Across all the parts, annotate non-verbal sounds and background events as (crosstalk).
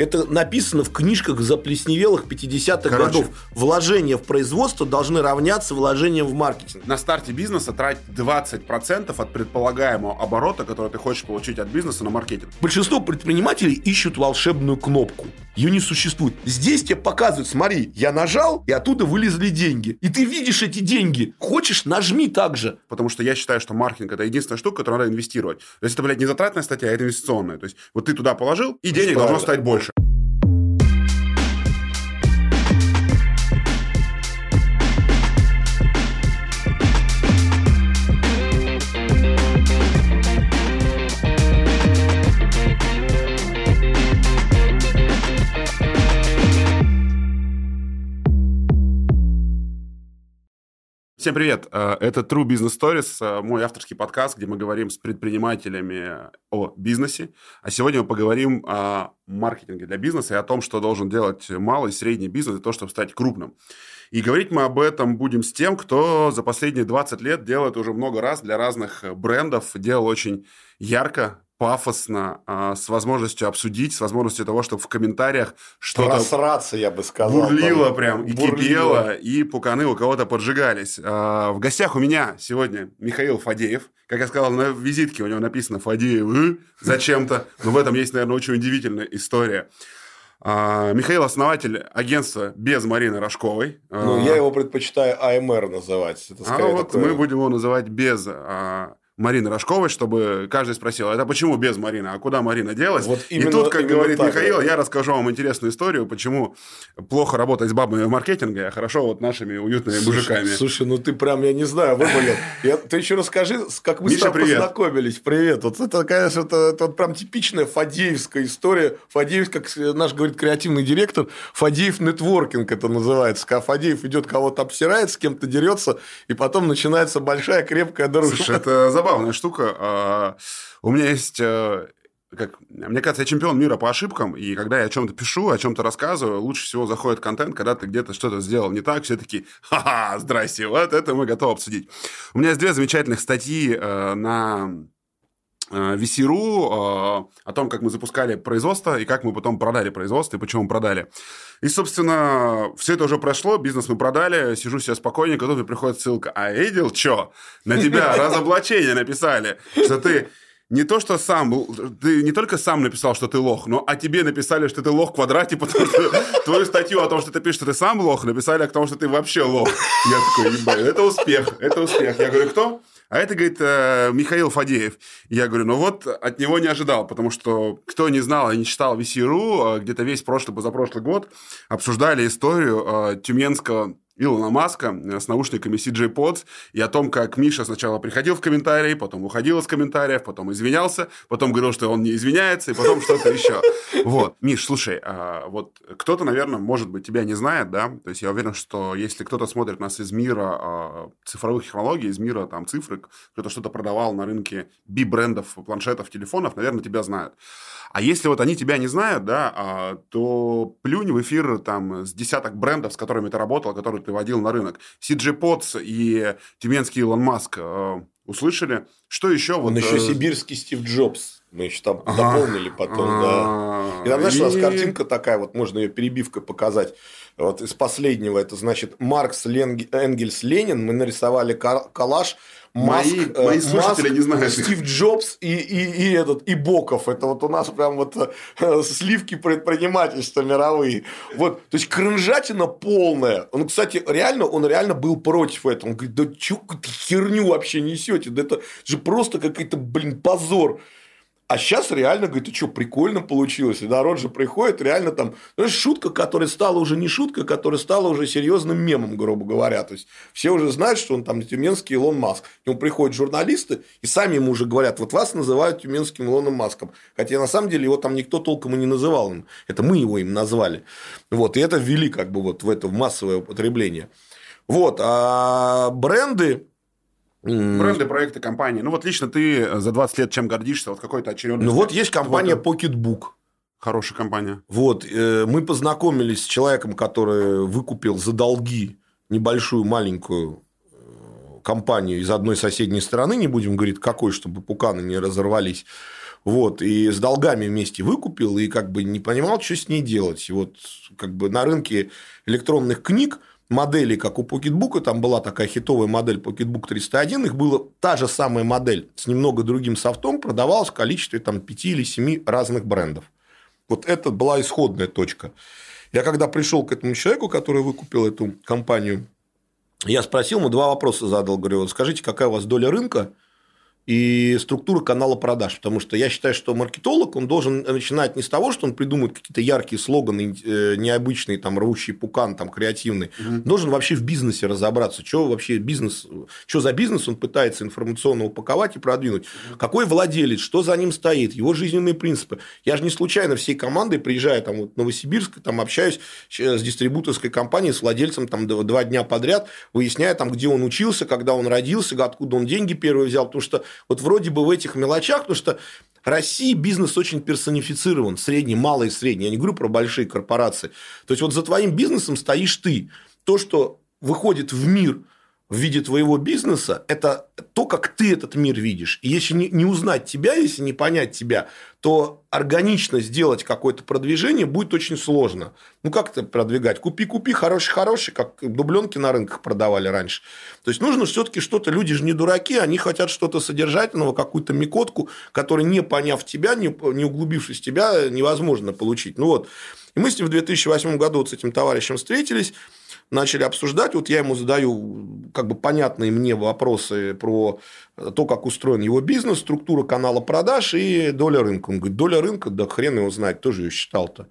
Это написано в книжках заплесневелых 50-х Короче. годов. Вложения в производство должны равняться вложениям в маркетинг. На старте бизнеса трать 20% от предполагаемого оборота, который ты хочешь получить от бизнеса на маркетинг. Большинство предпринимателей ищут волшебную кнопку. Ее не существует. Здесь тебе показывают, смотри, я нажал, и оттуда вылезли деньги. И ты видишь эти деньги. Хочешь, нажми так же. Потому что я считаю, что маркетинг это единственная штука, которую надо инвестировать. То есть это, блядь, не затратная статья, а это инвестиционная. То есть вот ты туда положил, и денег должно стать больше. Всем привет! Э, Это True Business Stories, э, мой авторский подкаст, где мы говорим с предпринимателями о бизнесе. А сегодня мы поговорим о маркетинге для бизнеса и о том, что должен делать малый и средний бизнес для того, чтобы стать крупным. И говорить мы об этом будем с тем, кто за последние 20 лет делает уже много раз для разных брендов, делал очень ярко, пафосно, а, с возможностью обсудить, с возможностью того, чтобы в комментариях что-то Просраться, я бы сказал. бурлило Там. прям, и Бурлило. кипело, и пуканы у кого-то поджигались. А, В гостях у меня сегодня Михаил Фадеев. Как я сказал, на визитке у него написано Фадеев э, зачем-то. Но в этом есть, наверное, очень удивительная история. А, Михаил основатель агентства без Марины Рожковой. Ну, А, я его предпочитаю АМР называть. Это а вот такое- мы будем его называть без а, Марины Рожковой, чтобы каждый спросил, это почему без Марины, а куда Марина делась? Вот и именно- тут, как говорит так, Михаил, да. я расскажу вам интересную историю, почему плохо работать с бабами в маркетинге, а хорошо вот нашими уютными Слушай, мужиками. Слушай, ну ты прям, я не знаю, выболел. Я, ты еще расскажи, как мы Миша, с тобой привет. познакомились. Привет. Вот это, конечно, это, это вот прям типичная Фадеевская история. Фадеев, как наш говорит креативный директор, Фадеев нетворкинг это называется. Когда Фадеев идет кого-то обсирает, с кем-то дерется, и потом начинается большая крепкая дружба. Слушай, (laughs) это забавная штука. А, У меня есть э, как, мне кажется, я чемпион мира по ошибкам, и когда я о чем-то пишу, о чем-то рассказываю, лучше всего заходит контент, когда ты где-то что-то сделал не так, все такие, ха-ха, здрасте, вот это мы готовы обсудить. У меня есть две замечательных статьи э, на VC.ru э, о том, как мы запускали производство и как мы потом продали производство и почему мы продали. И, собственно, все это уже прошло, бизнес мы продали, сижу себе спокойненько, тут приходит ссылка. А видел, что? На тебя (laughs) разоблачение написали, что ты не то, что сам, ты не только сам написал, что ты лох, но о тебе написали, что ты лох в квадрате, потому что твою статью о том, что ты пишешь, что ты сам лох, написали о том, что ты вообще лох. Я такой, ебать, это успех, это успех. Я говорю, кто? А это, говорит, э, Михаил Фадеев. Я говорю, ну вот от него не ожидал, потому что кто не знал и не читал VC.ru, э, где-то весь прошлый, позапрошлый год обсуждали историю э, тюменского Илона Маска э, с наушниками CJ Pods и о том, как Миша сначала приходил в комментарии, потом уходил из комментариев, потом извинялся, потом говорил, что он не извиняется, и потом что-то еще. Вот. Миш, слушай, а, вот кто-то, наверное, может быть, тебя не знает, да? То есть я уверен, что если кто-то смотрит нас из мира а, цифровых технологий, из мира там цифрок, кто-то что-то продавал на рынке би-брендов, планшетов, телефонов, наверное, тебя знают. А если вот они тебя не знают, да, а, то плюнь в эфир там с десяток брендов, с которыми ты работал, которые ты водил на рынок. CG Pods и тюменский Илон Маск э, услышали. Что еще? Он вот, еще э, сибирский Стив Джобс. Мы еще там ага. дополнили потом, да. А, И там, знаешь, у нас и- картинка такая, вот можно ее перебивкой показать. Вот из последнего, это значит Маркс, Ленг- Энгельс, Ленин. Мы нарисовали коллаж. Маск, Мои- э, мои слушатели Маск, не знают. Стив Джобс и, и, и этот, и Боков. Это вот у нас прям вот э, сливки предпринимательства мировые. Вот, то есть, кринжатина полная. Он, кстати, реально, он реально был против этого. Он говорит, да чё херню вообще несете? Да это же просто какой-то, блин, позор. А сейчас реально, говорит, ты что, прикольно получилось. И народ же приходит, реально там... Знаешь, шутка, которая стала уже не шутка, которая стала уже серьезным мемом, грубо говоря. То есть, все уже знают, что он там тюменский Илон Маск. К нему приходят журналисты, и сами ему уже говорят, вот вас называют тюменским Илоном Маском. Хотя, на самом деле, его там никто толком и не называл. Это мы его им назвали. Вот, и это ввели как бы вот в это в массовое употребление. Вот, а бренды... Бренды, проекты, компании. Ну, вот лично ты за 20 лет чем гордишься? Вот какой-то очередной... Ну, вот есть компания Вот, Pocketbook. Хорошая компания. Вот, э, мы познакомились с человеком, который выкупил за долги небольшую маленькую э, компанию из одной соседней страны, не будем говорить какой, чтобы пуканы не разорвались. Вот, и с долгами вместе выкупил, и как бы не понимал, что с ней делать. И вот как бы на рынке электронных книг моделей, как у Pocketbook, там была такая хитовая модель Pocketbook 301, их была та же самая модель с немного другим софтом, продавалась в количестве там, 5 или 7 разных брендов. Вот это была исходная точка. Я когда пришел к этому человеку, который выкупил эту компанию, я спросил ему два вопроса задал, говорю, вот скажите, какая у вас доля рынка и структура канала продаж. Потому что я считаю, что маркетолог, он должен начинать не с того, что он придумает какие-то яркие слоганы, э, необычные, там, рвущий пукан, там, креативный. Угу. Должен вообще в бизнесе разобраться, что вообще бизнес, что за бизнес он пытается информационно упаковать и продвинуть. Угу. Какой владелец, что за ним стоит, его жизненные принципы. Я же не случайно всей командой приезжаю там, вот, в Новосибирск, там, общаюсь с дистрибуторской компанией, с владельцем там, два дня подряд, выясняя, там, где он учился, когда он родился, откуда он деньги первые взял. Потому что вот вроде бы в этих мелочах, потому что России бизнес очень персонифицирован, средний, малый и средний. Я не говорю про большие корпорации. То есть, вот за твоим бизнесом стоишь ты. То, что выходит в мир – в виде твоего бизнеса, это то, как ты этот мир видишь. И если не, не узнать тебя, если не понять тебя, то органично сделать какое-то продвижение будет очень сложно. Ну, как это продвигать? Купи-купи, хороший-хороший, как дубленки на рынках продавали раньше. То есть, нужно все-таки что-то, люди же не дураки, они хотят что-то содержательного, какую-то микотку, которую, не поняв тебя, не, не углубившись в тебя, невозможно получить. Ну, вот. И мы с ним в 2008 году вот с этим товарищем встретились, начали обсуждать. Вот я ему задаю как бы понятные мне вопросы про то, как устроен его бизнес, структура канала продаж и доля рынка. Он говорит, доля рынка, да хрен его знает, тоже ее считал-то.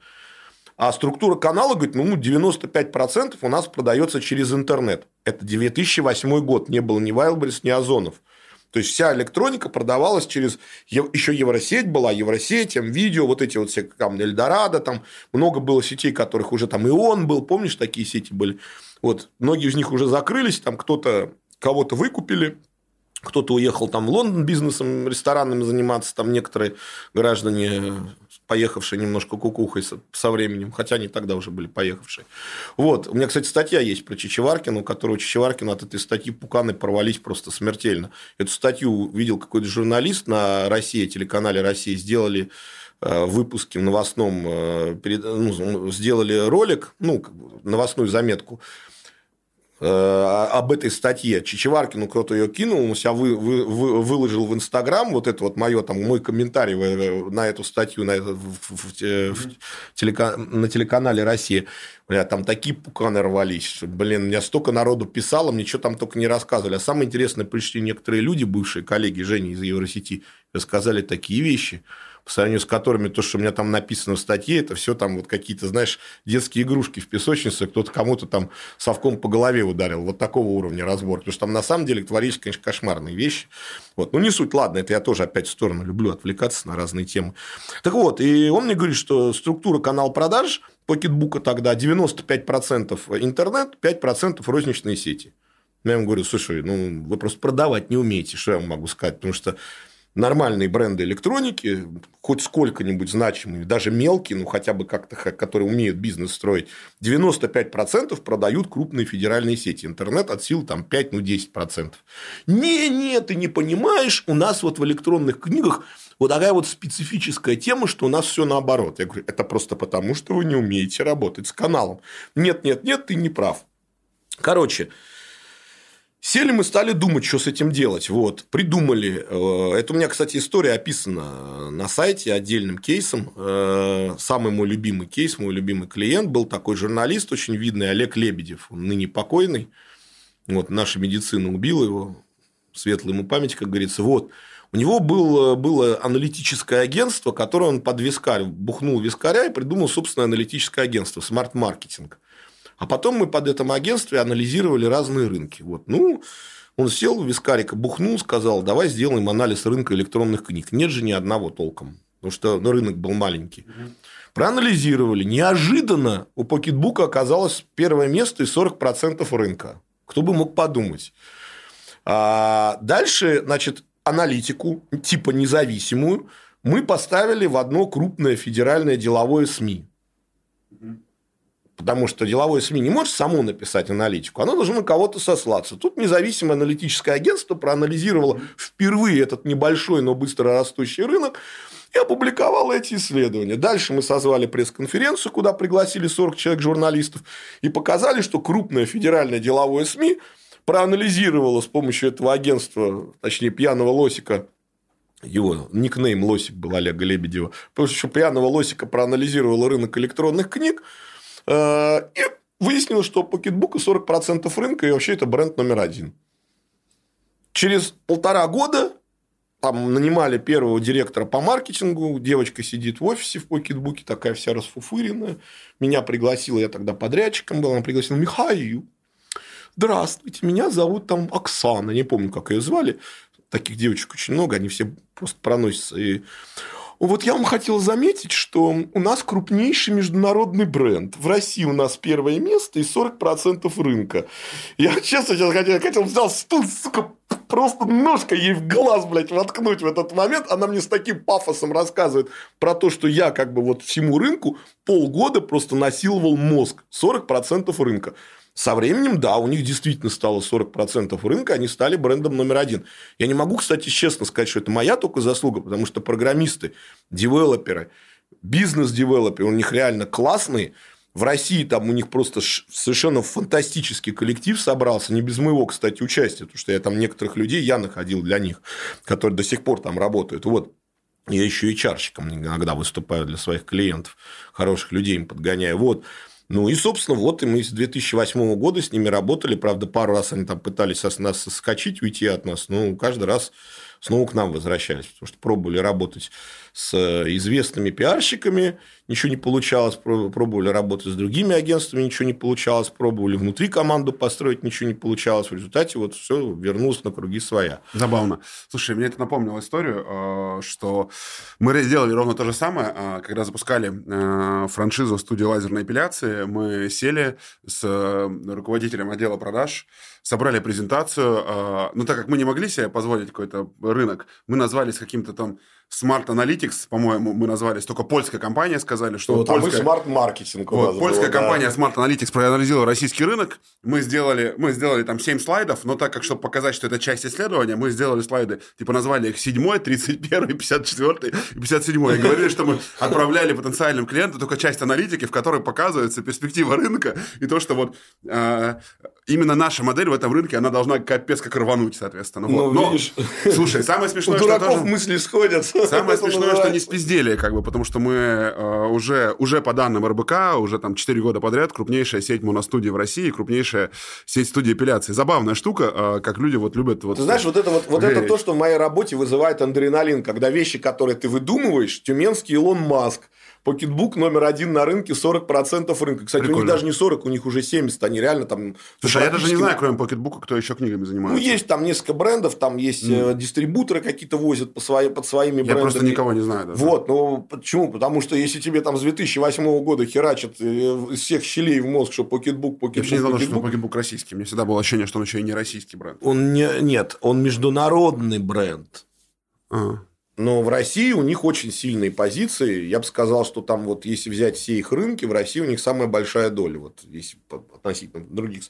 А структура канала, говорит, ну, 95% у нас продается через интернет. Это 2008 год, не было ни Wildberries, ни Озонов. То есть вся электроника продавалась через еще Евросеть была, Евросеть, видео, вот эти вот все там Эльдорадо, там много было сетей, которых уже там и он был, помнишь, такие сети были. Вот многие из них уже закрылись, там кто-то кого-то выкупили, кто-то уехал там в Лондон бизнесом, ресторанами заниматься, там некоторые граждане, поехавшие немножко кукухой со, временем, хотя они тогда уже были поехавшие. Вот. У меня, кстати, статья есть про Чичеваркина, у которого Чичеваркина от этой статьи пуканы порвались просто смертельно. Эту статью видел какой-то журналист на России, телеканале России, сделали э, выпуске новостном э, ну, сделали ролик, ну, новостную заметку об этой статье Чичеваркину кто-то ее кинул, он себя вы, вы, вы, выложил в Инстаграм, вот это вот мое, там, мой комментарий на эту статью на, в, в, в, телека, на телеканале «Россия». Бля, там такие пуканы рвались, блин, меня столько народу писало, мне что там только не рассказывали. А самое интересное, пришли некоторые люди, бывшие коллеги Жени из Евросети, рассказали такие вещи – по сравнению с которыми то, что у меня там написано в статье, это все там вот какие-то, знаешь, детские игрушки в песочнице, кто-то кому-то там совком по голове ударил. Вот такого уровня разбор. Потому что там на самом деле творились, конечно, кошмарные вещи. Вот. Ну, не суть, ладно, это я тоже опять в сторону люблю отвлекаться на разные темы. Так вот, и он мне говорит, что структура канал продаж покетбука тогда 95% интернет, 5% розничные сети. Я ему говорю, слушай, ну, вы просто продавать не умеете, что я вам могу сказать, потому что нормальные бренды электроники, хоть сколько-нибудь значимые, даже мелкие, ну хотя бы как-то, которые умеют бизнес строить, 95% продают крупные федеральные сети. Интернет от сил там 5, ну 10%. Не, не, ты не понимаешь, у нас вот в электронных книгах вот такая вот специфическая тема, что у нас все наоборот. Я говорю, это просто потому, что вы не умеете работать с каналом. Нет, нет, нет, ты не прав. Короче, Сели мы, стали думать, что с этим делать. Вот, придумали. Э, это у меня, кстати, история описана на сайте отдельным кейсом. Э, самый мой любимый кейс, мой любимый клиент был такой журналист, очень видный, Олег Лебедев, он ныне покойный. Вот, наша медицина убила его, светлая ему память, как говорится. Вот, у него был, было аналитическое агентство, которое он под вискарь бухнул вискаря и придумал собственное аналитическое агентство, смарт-маркетинг. А потом мы под этом агентстве анализировали разные рынки. Вот. Ну, он сел, вискарика бухнул, сказал, давай сделаем анализ рынка электронных книг. Нет же ни одного толком, потому что ну, рынок был маленький. Угу. Проанализировали. Неожиданно у Покетбука оказалось первое место и 40% рынка. Кто бы мог подумать. А дальше, значит, аналитику, типа независимую, мы поставили в одно крупное федеральное деловое СМИ. Потому что деловое СМИ не может само написать аналитику, оно должно на кого-то сослаться. Тут независимое аналитическое агентство проанализировало впервые этот небольшой, но быстро растущий рынок и опубликовал эти исследования. Дальше мы созвали пресс-конференцию, куда пригласили 40 человек журналистов, и показали, что крупное федеральное деловое СМИ проанализировало с помощью этого агентства, точнее, пьяного лосика, его никнейм Лосик был Олега Лебедева, потому что пьяного Лосика проанализировал рынок электронных книг, и выяснилось, что Pocketbook 40% рынка, и вообще это бренд номер один. Через полтора года там нанимали первого директора по маркетингу, девочка сидит в офисе в Покетбуке, такая вся расфуфыренная. Меня пригласила, я тогда подрядчиком был, она пригласила Михаил. Здравствуйте, меня зовут там Оксана, не помню, как ее звали. Таких девочек очень много, они все просто проносятся. И вот я вам хотел заметить, что у нас крупнейший международный бренд. В России у нас первое место и 40% рынка. Я честно сейчас хотел, хотел взял стул, сука, просто ножкой ей в глаз, блядь, воткнуть в этот момент. Она мне с таким пафосом рассказывает про то, что я как бы вот всему рынку полгода просто насиловал мозг. 40% рынка. Со временем, да, у них действительно стало 40% рынка, они стали брендом номер один. Я не могу, кстати, честно сказать, что это моя только заслуга, потому что программисты, девелоперы, бизнес-девелоперы, у них реально классные. В России там у них просто совершенно фантастический коллектив собрался, не без моего, кстати, участия, потому что я там некоторых людей я находил для них, которые до сих пор там работают. Вот. Я еще и чарщиком иногда выступаю для своих клиентов, хороших людей им подгоняю. Вот. Ну и, собственно, вот и мы с 2008 года с ними работали. Правда, пару раз они там пытались нас соскочить, уйти от нас, но каждый раз снова к нам возвращались, потому что пробовали работать с известными пиарщиками, ничего не получалось, пробовали работать с другими агентствами, ничего не получалось, пробовали внутри команду построить, ничего не получалось. В результате вот все вернулось на круги своя. Забавно. Слушай, мне это напомнило историю, э, что мы сделали ровно то же самое, э, когда запускали э, франшизу студии лазерной эпиляции, мы сели с руководителем отдела продаж, собрали презентацию, но так как мы не могли себе позволить какой-то рынок, мы назвались каким-то там Smart Analytics, по-моему, мы назвались, только польская компания сказали, что... Там польская... Smart Marketing вот, Польская было, компания да. Smart Analytics проанализировала российский рынок, мы сделали, мы сделали там 7 слайдов, но так как, чтобы показать, что это часть исследования, мы сделали слайды, типа назвали их 7, 31, 54 и 57. И говорили, что мы отправляли потенциальным клиентам только часть аналитики, в которой показывается перспектива рынка и то, что вот э, именно наша модель в этом рынке, она должна капец как рвануть, соответственно. Вот. Ну, но, (laughs) слушай, самое смешное, У дураков тоже... мысли сходятся. Самое (laughs) смешное, что не спиздели, как бы, потому что мы э, уже, уже по данным РБК, уже там 4 года подряд крупнейшая сеть моностудий в России, крупнейшая сеть студии эпиляции. Забавная штука, э, как люди вот любят... Вот, ты знаешь, вот это, вот, вот это то, что в моей работе вызывает адреналин, когда вещи, которые ты выдумываешь, тюменский Илон Маск, PocketBook номер один на рынке, 40% рынка. Кстати, Прикольно. у них даже не 40, у них уже 70. Они реально там... Слушай, а я даже не знаю, кроме PocketBook а, кто еще книгами занимается. Ну, есть там несколько брендов, там есть мм. дистрибуторы какие-то возят по свои, под своими брендами. Я просто никого не знаю. Даже. Вот, ну почему? Потому что если тебе там с 2008 года херачат э, из всех щелей в мозг, что PocketBook, PocketBook, Я вообще не знал, что PocketBook российский. Мне всегда было ощущение, что он еще и не российский бренд. Он не, нет, он международный бренд. Ага. Но в России у них очень сильные позиции. Я бы сказал, что там вот если взять все их рынки, в России у них самая большая доля, вот если относительно других,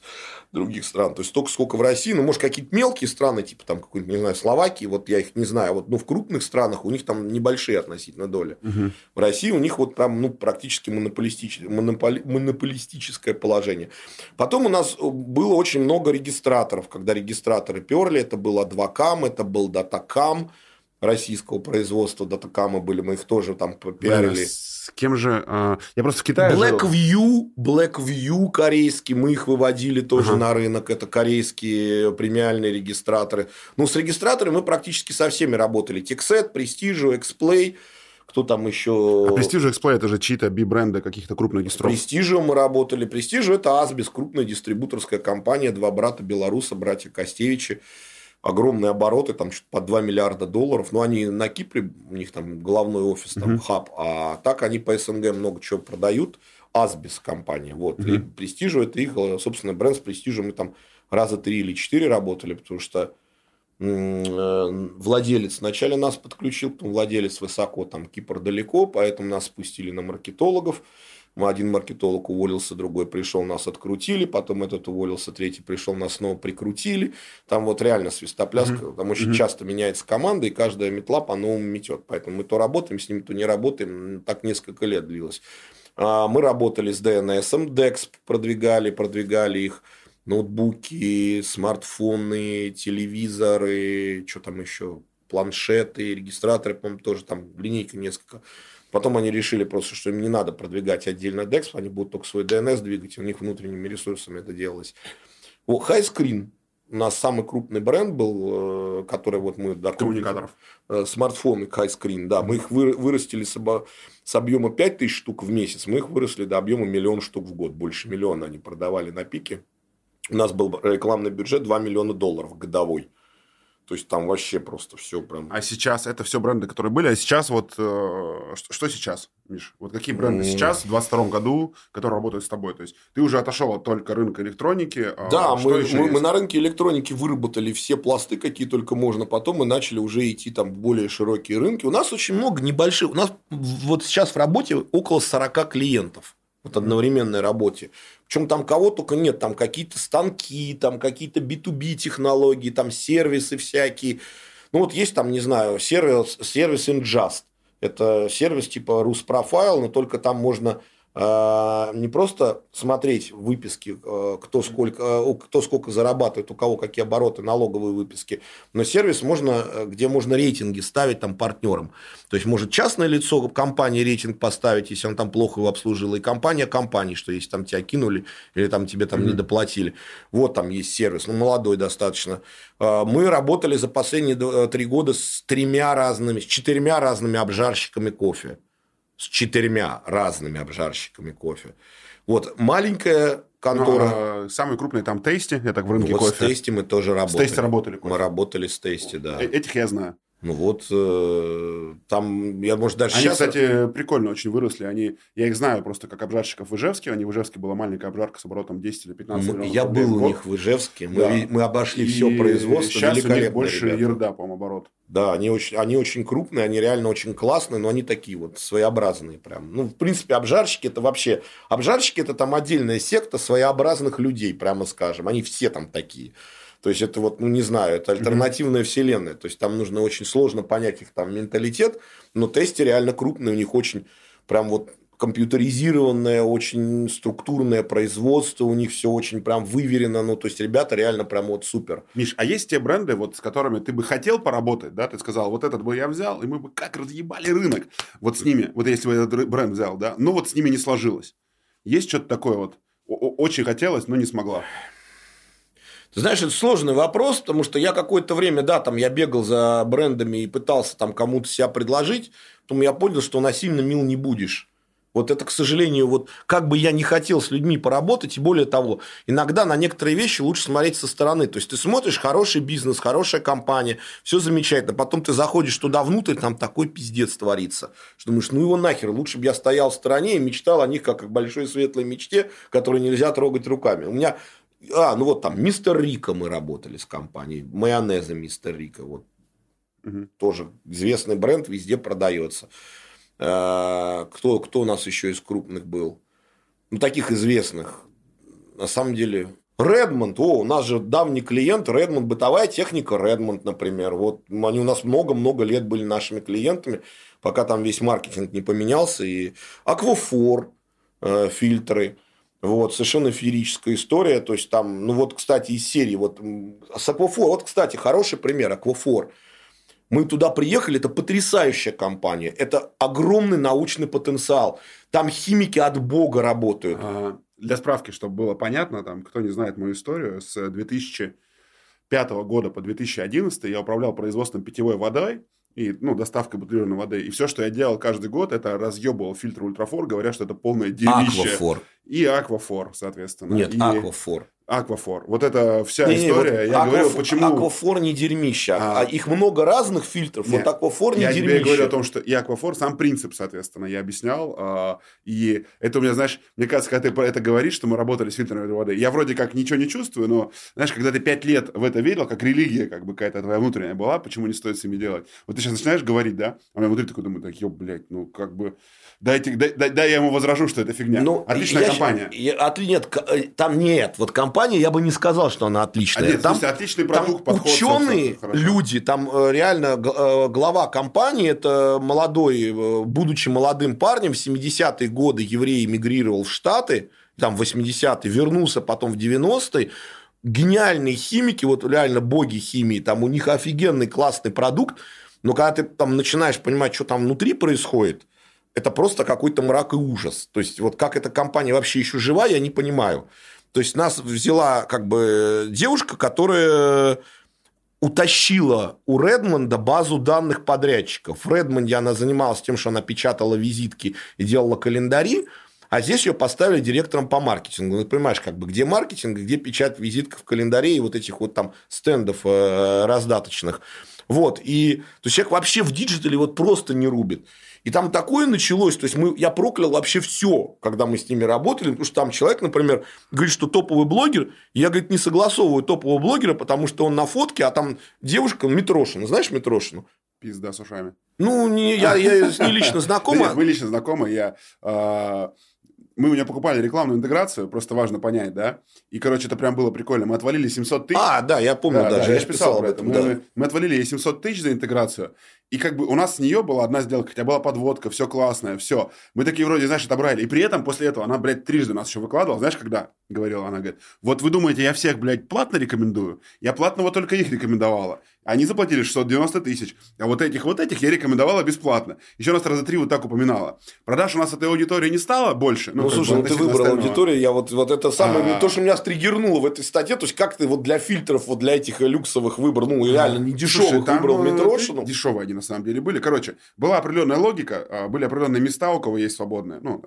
других стран. То есть столько, сколько в России, ну, может, какие-то мелкие страны, типа там какой-нибудь, не знаю, Словакии, вот я их не знаю, вот, ну, в крупных странах у них там небольшие относительно доли. Угу. В России у них вот прям, ну, практически монополистическое, монополи, монополистическое положение. Потом у нас было очень много регистраторов, когда регистраторы перли, это был Адвокам, это был Датакам, российского производства Датакама были, мы их тоже там попиарили. С кем же? А, я просто в Китае Blackview, Blackview корейский, мы их выводили тоже ага. на рынок, это корейские премиальные регистраторы. Ну, с регистраторами мы практически со всеми работали. Tixet, Prestige, Xplay, кто там еще... А Prestige Xplay это же чьи-то би-бренды каких-то крупных дистрибуторов. Prestige мы работали. Prestige это Асбис, крупная дистрибуторская компания, два брата белоруса, братья Костевичи огромные обороты, там что-то по 2 миллиарда долларов. Но они на Кипре, у них там головной офис, там uh хаб, а так они по СНГ много чего продают. Асбис компания. Вот. uh И Престижу это их, собственно, бренд с Престижем мы там раза три или четыре работали, потому что э, владелец вначале нас подключил, потом владелец высоко, там Кипр далеко, поэтому нас спустили на маркетологов. Мы один маркетолог уволился, другой пришел, нас открутили, потом этот уволился, третий пришел, нас снова прикрутили. Там вот реально свистопляска, mm-hmm. там очень mm-hmm. часто меняется команда, и каждая метла по-новому метет. Поэтому мы то работаем с ними, то не работаем. Так несколько лет длилось. А, мы работали с DNS, DEX продвигали, продвигали их ноутбуки, смартфоны, телевизоры, что там еще, планшеты, регистраторы, по-моему, тоже там линейка несколько. Потом они решили просто, что им не надо продвигать отдельно DEX, они будут только свой DNS двигать, и у них внутренними ресурсами это делалось. О, Highscreen у нас самый крупный бренд был, э, который вот мы... Да, Коммуникаторов. Э, смартфоны Highscreen, да. Мы их вырастили с, с объема 5000 штук в месяц, мы их выросли до объема миллион штук в год. Больше миллиона они продавали на пике. У нас был рекламный бюджет 2 миллиона долларов годовой. То есть там вообще просто все прям. А сейчас это все бренды, которые были. А сейчас вот э, что, что сейчас, Миш? Вот какие бренды mm. сейчас в 22 году, которые работают с тобой? То есть ты уже отошел от только рынка электроники. А да, мы, мы, мы на рынке электроники выработали все пласты, какие только можно. Потом мы начали уже идти там в более широкие рынки. У нас очень много небольших. У нас вот сейчас в работе около 40 клиентов вот одновременной работе. Причем там кого только нет, там какие-то станки, там какие-то B2B технологии, там сервисы всякие. Ну вот есть там, не знаю, сервис, сервис Ingest. Это сервис типа Руспрофайл, но только там можно не просто смотреть выписки, а, кто сколько, а, кто сколько зарабатывает, у кого какие обороты, налоговые выписки, но сервис можно, где можно рейтинги ставить там партнерам. То есть может частное лицо компании рейтинг поставить, если он там плохо его обслужил, и компания компании, что если там тебя кинули или там тебе там mm-hmm. не доплатили. Вот там есть сервис, ну молодой достаточно. Мы работали за последние э, три года с тремя разными, с четырьмя разными обжарщиками кофе с четырьмя разными обжарщиками кофе. Вот маленькая контора. Ну, а самый крупный там Тейсти, это в рынке ну, кофе. с Тейсти мы тоже работали. С Тейсти работали кофе. Мы работали с Тейсти, да. Э, этих я знаю. Ну вот, э, там, я, может, даже Они, сейчас... кстати, прикольно очень выросли. Они, я их знаю просто как обжарщиков в Ижевске. Они в Ижевске была маленькая обжарка с оборотом 10 или 15 мы, миллионов Я был у них в Ижевске. Мы, да. мы обошли и все производство. Сейчас у них больше ребята. ерда, по-моему, оборот. Да, они очень, они очень крупные, они реально очень классные, но они такие вот своеобразные прям. Ну, в принципе, обжарщики это вообще... Обжарщики это там отдельная секта своеобразных людей, прямо скажем. Они все там такие. То есть это вот, ну не знаю, это альтернативная mm-hmm. вселенная. То есть там нужно очень сложно понять их там менталитет, но тесты реально крупные, у них очень прям вот компьютеризированное, очень структурное производство, у них все очень прям выверено, ну, то есть ребята реально прям вот супер. Миш, а есть те бренды, вот с которыми ты бы хотел поработать, да, ты сказал, вот этот бы я взял, и мы бы как разъебали рынок, вот с ними, вот если бы этот бренд взял, да, но вот с ними не сложилось. Есть что-то такое вот, очень хотелось, но не смогла. Знаешь, это сложный вопрос, потому что я какое-то время, да, там я бегал за брендами и пытался там кому-то себя предложить, потом я понял, что насильно мил не будешь. Вот это, к сожалению, вот как бы я не хотел с людьми поработать, и более того, иногда на некоторые вещи лучше смотреть со стороны. То есть ты смотришь хороший бизнес, хорошая компания, все замечательно. Потом ты заходишь туда внутрь, там такой пиздец творится. Что думаешь, ну его нахер, лучше бы я стоял в стороне и мечтал о них как о большой светлой мечте, которую нельзя трогать руками. У меня а, ну вот там Мистер Рика мы работали с компанией. Майонеза Мистер Рика. Вот. Угу. Тоже известный бренд, везде продается. А, кто, кто у нас еще из крупных был? Ну, таких известных. На самом деле, Redmond, о, у нас же давний клиент, Redmond, бытовая техника Redmond, например. Вот они у нас много-много лет были нашими клиентами, пока там весь маркетинг не поменялся. И Aquafor, э, фильтры. Вот, совершенно феерическая история. То есть, там, ну вот, кстати, из серии, вот, с Аквафор, вот, кстати, хороший пример, Аквафор. Мы туда приехали, это потрясающая компания, это огромный научный потенциал. Там химики от бога работают. А, для справки, чтобы было понятно, там, кто не знает мою историю, с 2005 года по 2011 я управлял производством питьевой водой и, ну, доставкой бутылированной воды. И все, что я делал каждый год, это разъебывал фильтр ультрафор, говоря, что это полное дерьмище. Аквафор. И аквафор, соответственно. Нет, и... аквафор. Аквафор. Вот это вся не, история. Не, вот я говорю, почему... Аквафор не дерьмища. А, а их много разных фильтров. Не, вот Аквафор не я дерьмища. Я тебе говорю о том, что и Аквафор, сам принцип, соответственно, я объяснял. А, и это у меня, знаешь, мне кажется, когда ты про это говоришь, что мы работали с фильтрами воды, я вроде как ничего не чувствую, но, знаешь, когда ты пять лет в это верил, как религия как бы какая-то твоя внутренняя была, почему не стоит с ними делать? Вот ты сейчас начинаешь говорить, да? А у меня внутри такой думаю, так, ё, блядь, ну, как бы дайте, дай, дай, дай я ему возражу, что это фигня. Ну, Отличная я, компания. Я, от, нет, э, там нет. Вот компания, я бы не сказал, что она отличная. А нет, там, смысле, отличный продукт, там подход. Ученые люди, там э, реально э, глава компании, это молодой, будучи молодым парнем, в 70-е годы еврей эмигрировал в Штаты, там в 80-е, вернулся потом в 90-е, гениальные химики, вот реально боги химии, там у них офигенный классный продукт, но когда ты там начинаешь понимать, что там внутри происходит, это просто какой-то мрак и ужас. То есть, вот как эта компания вообще еще жива, я не понимаю. То есть, нас взяла как бы девушка, которая утащила у Редмонда базу данных подрядчиков. В Редмонде она занималась тем, что она печатала визитки и делала календари, а здесь ее поставили директором по маркетингу. Ну, ты понимаешь, как бы, где маркетинг, где печать визитка в календаре и вот этих вот там стендов э, раздаточных. Вот. И то есть человек вообще в диджитале вот просто не рубит. И там такое началось, то есть мы, я проклял вообще все, когда мы с ними работали, потому что там человек, например, говорит, что топовый блогер, я, говорит, не согласовываю топового блогера, потому что он на фотке, а там девушка Митрошина, знаешь Митрошину? Пизда с ушами. Ну, не, я, я с ней лично знакома. Мы лично знакомы, я а, мы у нее покупали рекламную интеграцию, просто важно понять, да. И, короче, это прям было прикольно. Мы отвалили 700 тысяч. А, да, я помню да, даже. Да, я, я писал про это. Мы, да. мы, мы отвалили ей 700 тысяч за интеграцию. И как бы у нас с нее была одна сделка, хотя была подводка, все классное, все. Мы такие вроде, знаешь, отобрали. И при этом после этого она, блядь, трижды нас еще выкладывала. Знаешь, когда говорила, она говорит, вот вы думаете, я всех, блядь, платно рекомендую? Я платного только их рекомендовала. Они заплатили 690 тысяч. А вот этих вот этих я рекомендовала бесплатно. Еще раз раза три вот так упоминала. Продаж у нас этой аудитории не стало больше. Ну, ну слушай, бы, ну ты выбрал остального. аудиторию. Я вот, вот это самое, А-а-а. то, что меня стригернуло в этой статье, то есть как ты вот для фильтров, вот для этих люксовых выбрал, ну реально не дешевых слушай, выбрал э. Дешевые они на самом деле были. Короче, была определенная логика, а, были определенные места, у кого есть свободные. Ну,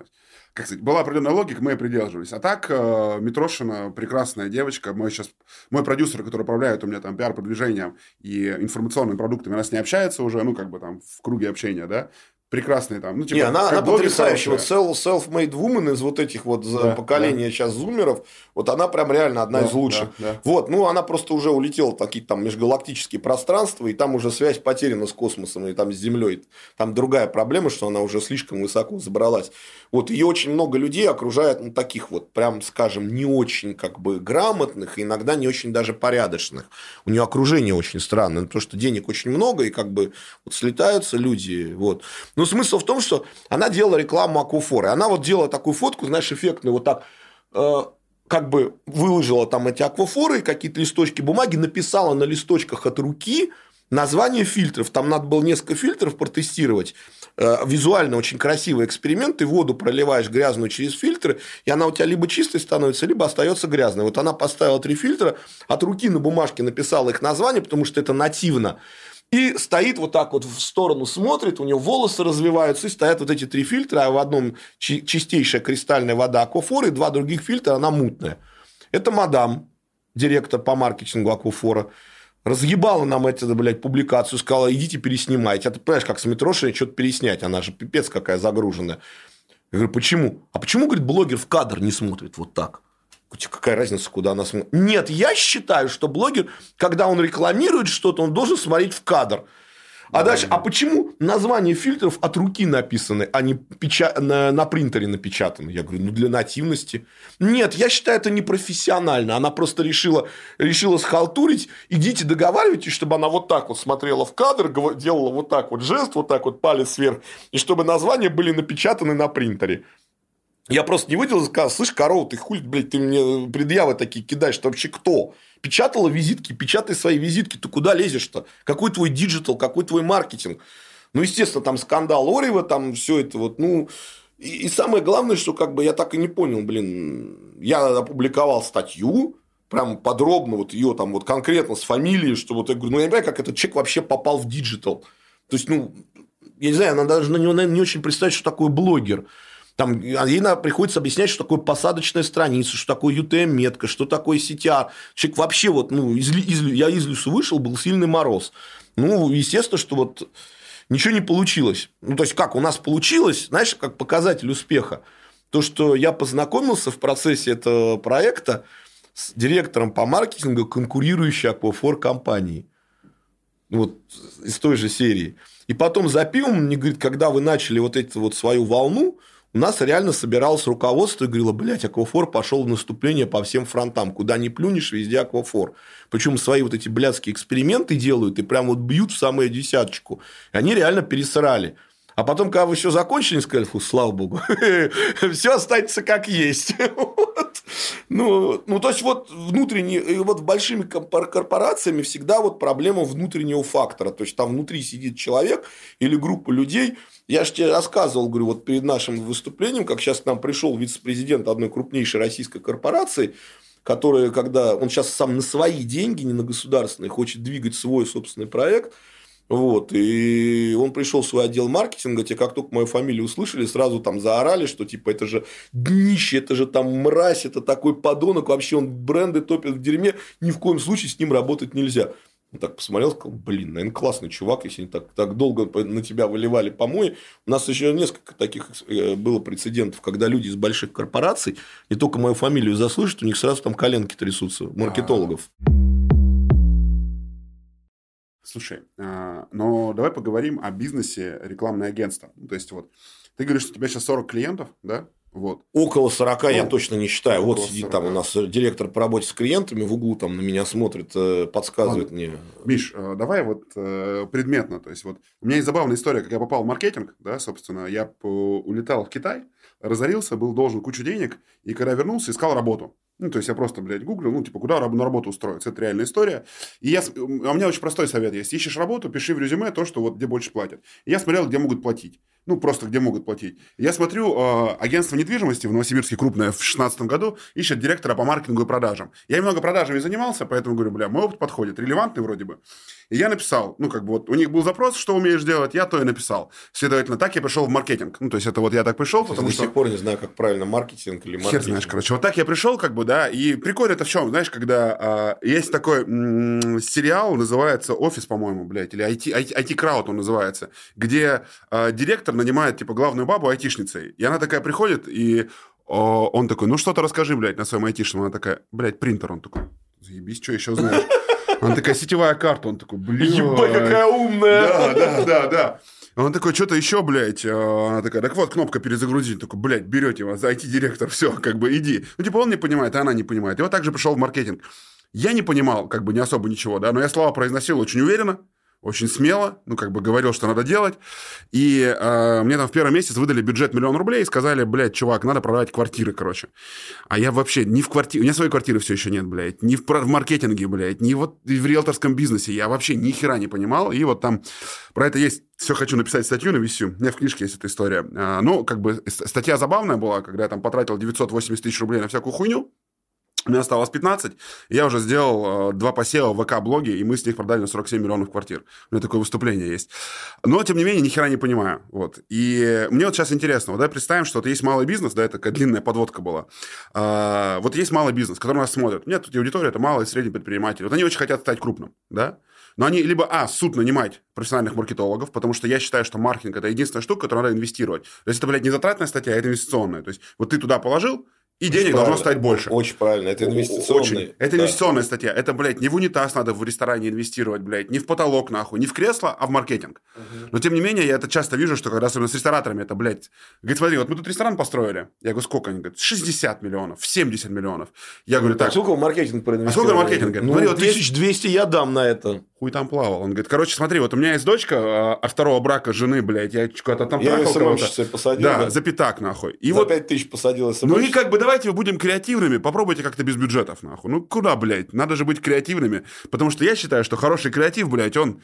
как сказать, была определенная логика, мы придерживались. А так, э, Митрошина прекрасная девочка, мой сейчас, мой продюсер, который управляет у меня там пиар-продвижением и информационными продуктами, она с ней общается уже, ну, как бы там в круге общения, да, прекрасные там. Ну, типа, не, она, она потрясающая. Вот self-made woman из вот этих вот да, поколения да. сейчас зумеров, вот она прям реально одна да, из лучших. Да, да. Вот, ну, она просто уже улетела в такие там межгалактические пространства, и там уже связь потеряна с космосом и там с Землей. Там другая проблема, что она уже слишком высоко забралась. Вот ее очень много людей окружает, ну, таких вот, прям, скажем, не очень как бы грамотных, и иногда не очень даже порядочных. У нее окружение очень странное, потому что денег очень много, и как бы вот слетаются люди, вот. Но смысл в том, что она делала рекламу Акуфоры. Она вот делала такую фотку, знаешь, эффектную, вот так э, как бы выложила там эти аквафоры, какие-то листочки бумаги, написала на листочках от руки название фильтров. Там надо было несколько фильтров протестировать. Э, визуально очень красивый эксперимент. Ты воду проливаешь грязную через фильтры, и она у тебя либо чистой становится, либо остается грязной. Вот она поставила три фильтра, от руки на бумажке написала их название, потому что это нативно. И стоит вот так вот в сторону, смотрит, у него волосы развиваются, и стоят вот эти три фильтра, а в одном чистейшая кристальная вода Аквафора, и два других фильтра, она мутная. Это мадам, директор по маркетингу Аквафора, разъебала нам эту, блядь, публикацию, сказала, идите переснимайте. А ты понимаешь, как с Митрошиной что-то переснять, она же пипец какая загруженная. Я говорю, почему? А почему, говорит, блогер в кадр не смотрит вот так? Какая разница, куда она смотрит? Нет, я считаю, что блогер, когда он рекламирует что-то, он должен смотреть в кадр. А да, дальше, да. а почему названия фильтров от руки написаны, а не печа... на, на принтере напечатаны? Я говорю, ну для нативности. Нет, я считаю, это непрофессионально. Она просто решила, решила схалтурить. Идите договаривайтесь, чтобы она вот так вот смотрела в кадр, делала вот так вот жест, вот так вот палец вверх, и чтобы названия были напечатаны на принтере. Я просто не выдержал и сказал, слышь, корова, ты хуй, блядь, ты мне предъявы такие кидаешь, ты вообще кто? Печатала визитки, печатай свои визитки, ты куда лезешь-то? Какой твой диджитал, какой твой маркетинг? Ну, естественно, там скандал, орево, там все это вот, ну, и, и самое главное, что как бы я так и не понял, блин, я опубликовал статью, прям подробно вот ее там вот конкретно с фамилией, что вот я говорю, ну, я не понимаю, как этот человек вообще попал в диджитал. То есть, ну, я не знаю, она даже на него, наверное, не очень представить, что такое блогер. Там ей надо, приходится объяснять, что такое посадочная страница, что такое UTM-метка, что такое CTR. Человек вообще вот, ну, из, из, я из лесу вышел, был сильный мороз. Ну, естественно, что вот ничего не получилось. Ну, то есть, как у нас получилось, знаешь, как показатель успеха. То, что я познакомился в процессе этого проекта с директором по маркетингу конкурирующей Aquafor компании. Вот из той же серии. И потом за пивом мне говорит, когда вы начали вот эту вот свою волну, нас реально собиралось руководство и говорило, блядь, Аквафор пошел в наступление по всем фронтам. Куда не плюнешь, везде Аквафор. Причем свои вот эти блядские эксперименты делают и прям вот бьют в самую десяточку. И они реально пересрали. А потом, когда вы все закончили, сказали, фу, слава богу, (laughs) все останется как есть. (laughs) ну, ну, то есть, вот внутренние, вот большими корпорациями всегда вот проблема внутреннего фактора. То есть, там внутри сидит человек или группа людей. Я же тебе рассказывал, говорю, вот перед нашим выступлением, как сейчас к нам пришел вице-президент одной крупнейшей российской корпорации, который, когда он сейчас сам на свои деньги, не на государственные, хочет двигать свой собственный проект – вот, и он пришел в свой отдел маркетинга, те как только мою фамилию услышали, сразу там заорали, что типа это же днище, это же там мразь, это такой подонок, вообще он бренды топит в дерьме, ни в коем случае с ним работать нельзя. Он так посмотрел, сказал, блин, наверное, классный чувак, если так, так долго на тебя выливали помои. У нас еще несколько таких э, было прецедентов, когда люди из больших корпораций не только мою фамилию заслышат, у них сразу там коленки трясутся, маркетологов. А-а-а. Слушай, а, но давай поговорим о бизнесе рекламное агентство. Ну, то есть, вот, ты говоришь, что у тебя сейчас 40 клиентов, да? Вот. Около 40 ну, я точно не считаю. Вот сидит 40. там у нас директор по работе с клиентами в углу, там на меня смотрит, э, подсказывает Ладно. мне. Миш, э, давай вот э, предметно. То есть, вот у меня есть забавная история, как я попал в маркетинг, да, собственно, я улетал в Китай, разорился, был должен кучу денег, и когда вернулся, искал работу. Ну, то есть, я просто, блядь, гуглил, ну, типа, куда на работу устроиться. Это реальная история. И я, а у меня очень простой совет есть. Ищешь работу, пиши в резюме то, что вот где больше платят. И я смотрел, где могут платить. Ну, просто где могут платить. Я смотрю, э, агентство недвижимости в Новосибирске крупное в 2016 году ищет директора по маркетингу и продажам. Я немного продажами занимался, поэтому говорю, бля, мой опыт подходит, релевантный вроде бы. И я написал, ну, как бы вот, у них был запрос, что умеешь делать, я то и написал. Следовательно, так я пришел в маркетинг. Ну, то есть, это вот я так пришел, потому что... До сих пор не знаю, как правильно маркетинг или маркетинг. Хер знаешь, короче. Вот так я пришел, как бы, да, и прикольно это в чем, знаешь, когда э, есть такой м- сериал, называется «Офис», по-моему, блядь, или IT, IT, IT-крауд он называется, где э, директор нанимает, типа, главную бабу айтишницей. И она такая приходит, и о, он такой, ну, что-то расскажи, блядь, на своем айтишном. Она такая, блядь, принтер. Он такой, заебись, что еще знаешь? Она такая, сетевая карта. Он такой, блин. Ебать, какая умная. Да, да, да, да. Он такой, что-то еще, блядь. А, она такая, так вот, кнопка перезагрузить. Такой, блядь, берете вас, IT-директор, все, как бы иди. Ну, типа, он не понимает, а она не понимает. И вот так же пришел в маркетинг. Я не понимал, как бы, не особо ничего, да, но я слова произносил очень уверенно, очень смело, ну, как бы говорил, что надо делать. И э, мне там в первый месяц выдали бюджет миллион рублей и сказали, блядь, чувак, надо продавать квартиры, короче. А я вообще ни в квартире, у меня своей квартиры все еще нет, блядь, ни в, в маркетинге, блядь, ни вот в риэлторском бизнесе. Я вообще ни хера не понимал. И вот там про это есть все хочу написать статью на висю. У меня в книжке есть эта история. А, ну, как бы статья забавная была, когда я там потратил 980 тысяч рублей на всякую хуйню. У меня осталось 15, и я уже сделал э, два посева в ВК-блоге, и мы с них продали на 47 миллионов квартир. У меня такое выступление есть. Но, тем не менее, ни хера не понимаю. Вот. И мне вот сейчас интересно, вот давай представим, что вот есть малый бизнес, да, это такая длинная подводка была. А, вот есть малый бизнес, который нас смотрит. Нет, тут аудитория, это малый и средний предприниматель. Вот они очень хотят стать крупным, да? Но они либо, а, суд нанимать профессиональных маркетологов, потому что я считаю, что маркетинг – это единственная штука, которую надо инвестировать. То есть, это, блядь, не затратная статья, а это инвестиционная. То есть, вот ты туда положил, и денег должно стать больше. Очень правильно. Это инвестиционная. Очень. Это да. инвестиционная статья. Это, блядь, не в унитаз надо в ресторане инвестировать, блядь, не в потолок, нахуй, не в кресло, а в маркетинг. Угу. Но, тем не менее, я это часто вижу, что когда особенно с рестораторами, это, блядь, говорит, смотри, вот мы тут ресторан построили. Я говорю, сколько? Они говорят, 60 миллионов, 70 миллионов. Я говорю, так. А сколько маркетинг проинвестировали? А сколько маркетинг? Ну, смотри, вот 1200 я дам на это хуй там плавал. Он говорит, короче, смотри, вот у меня есть дочка а, от второго брака жены, блядь, я куда-то там Я ее СММщицей посадил. Да, да, за пятак, нахуй. И за вот, 5 тысяч посадил СММщицей. Ну и как бы давайте будем креативными, попробуйте как-то без бюджетов, нахуй. Ну куда, блядь, надо же быть креативными. Потому что я считаю, что хороший креатив, блядь, он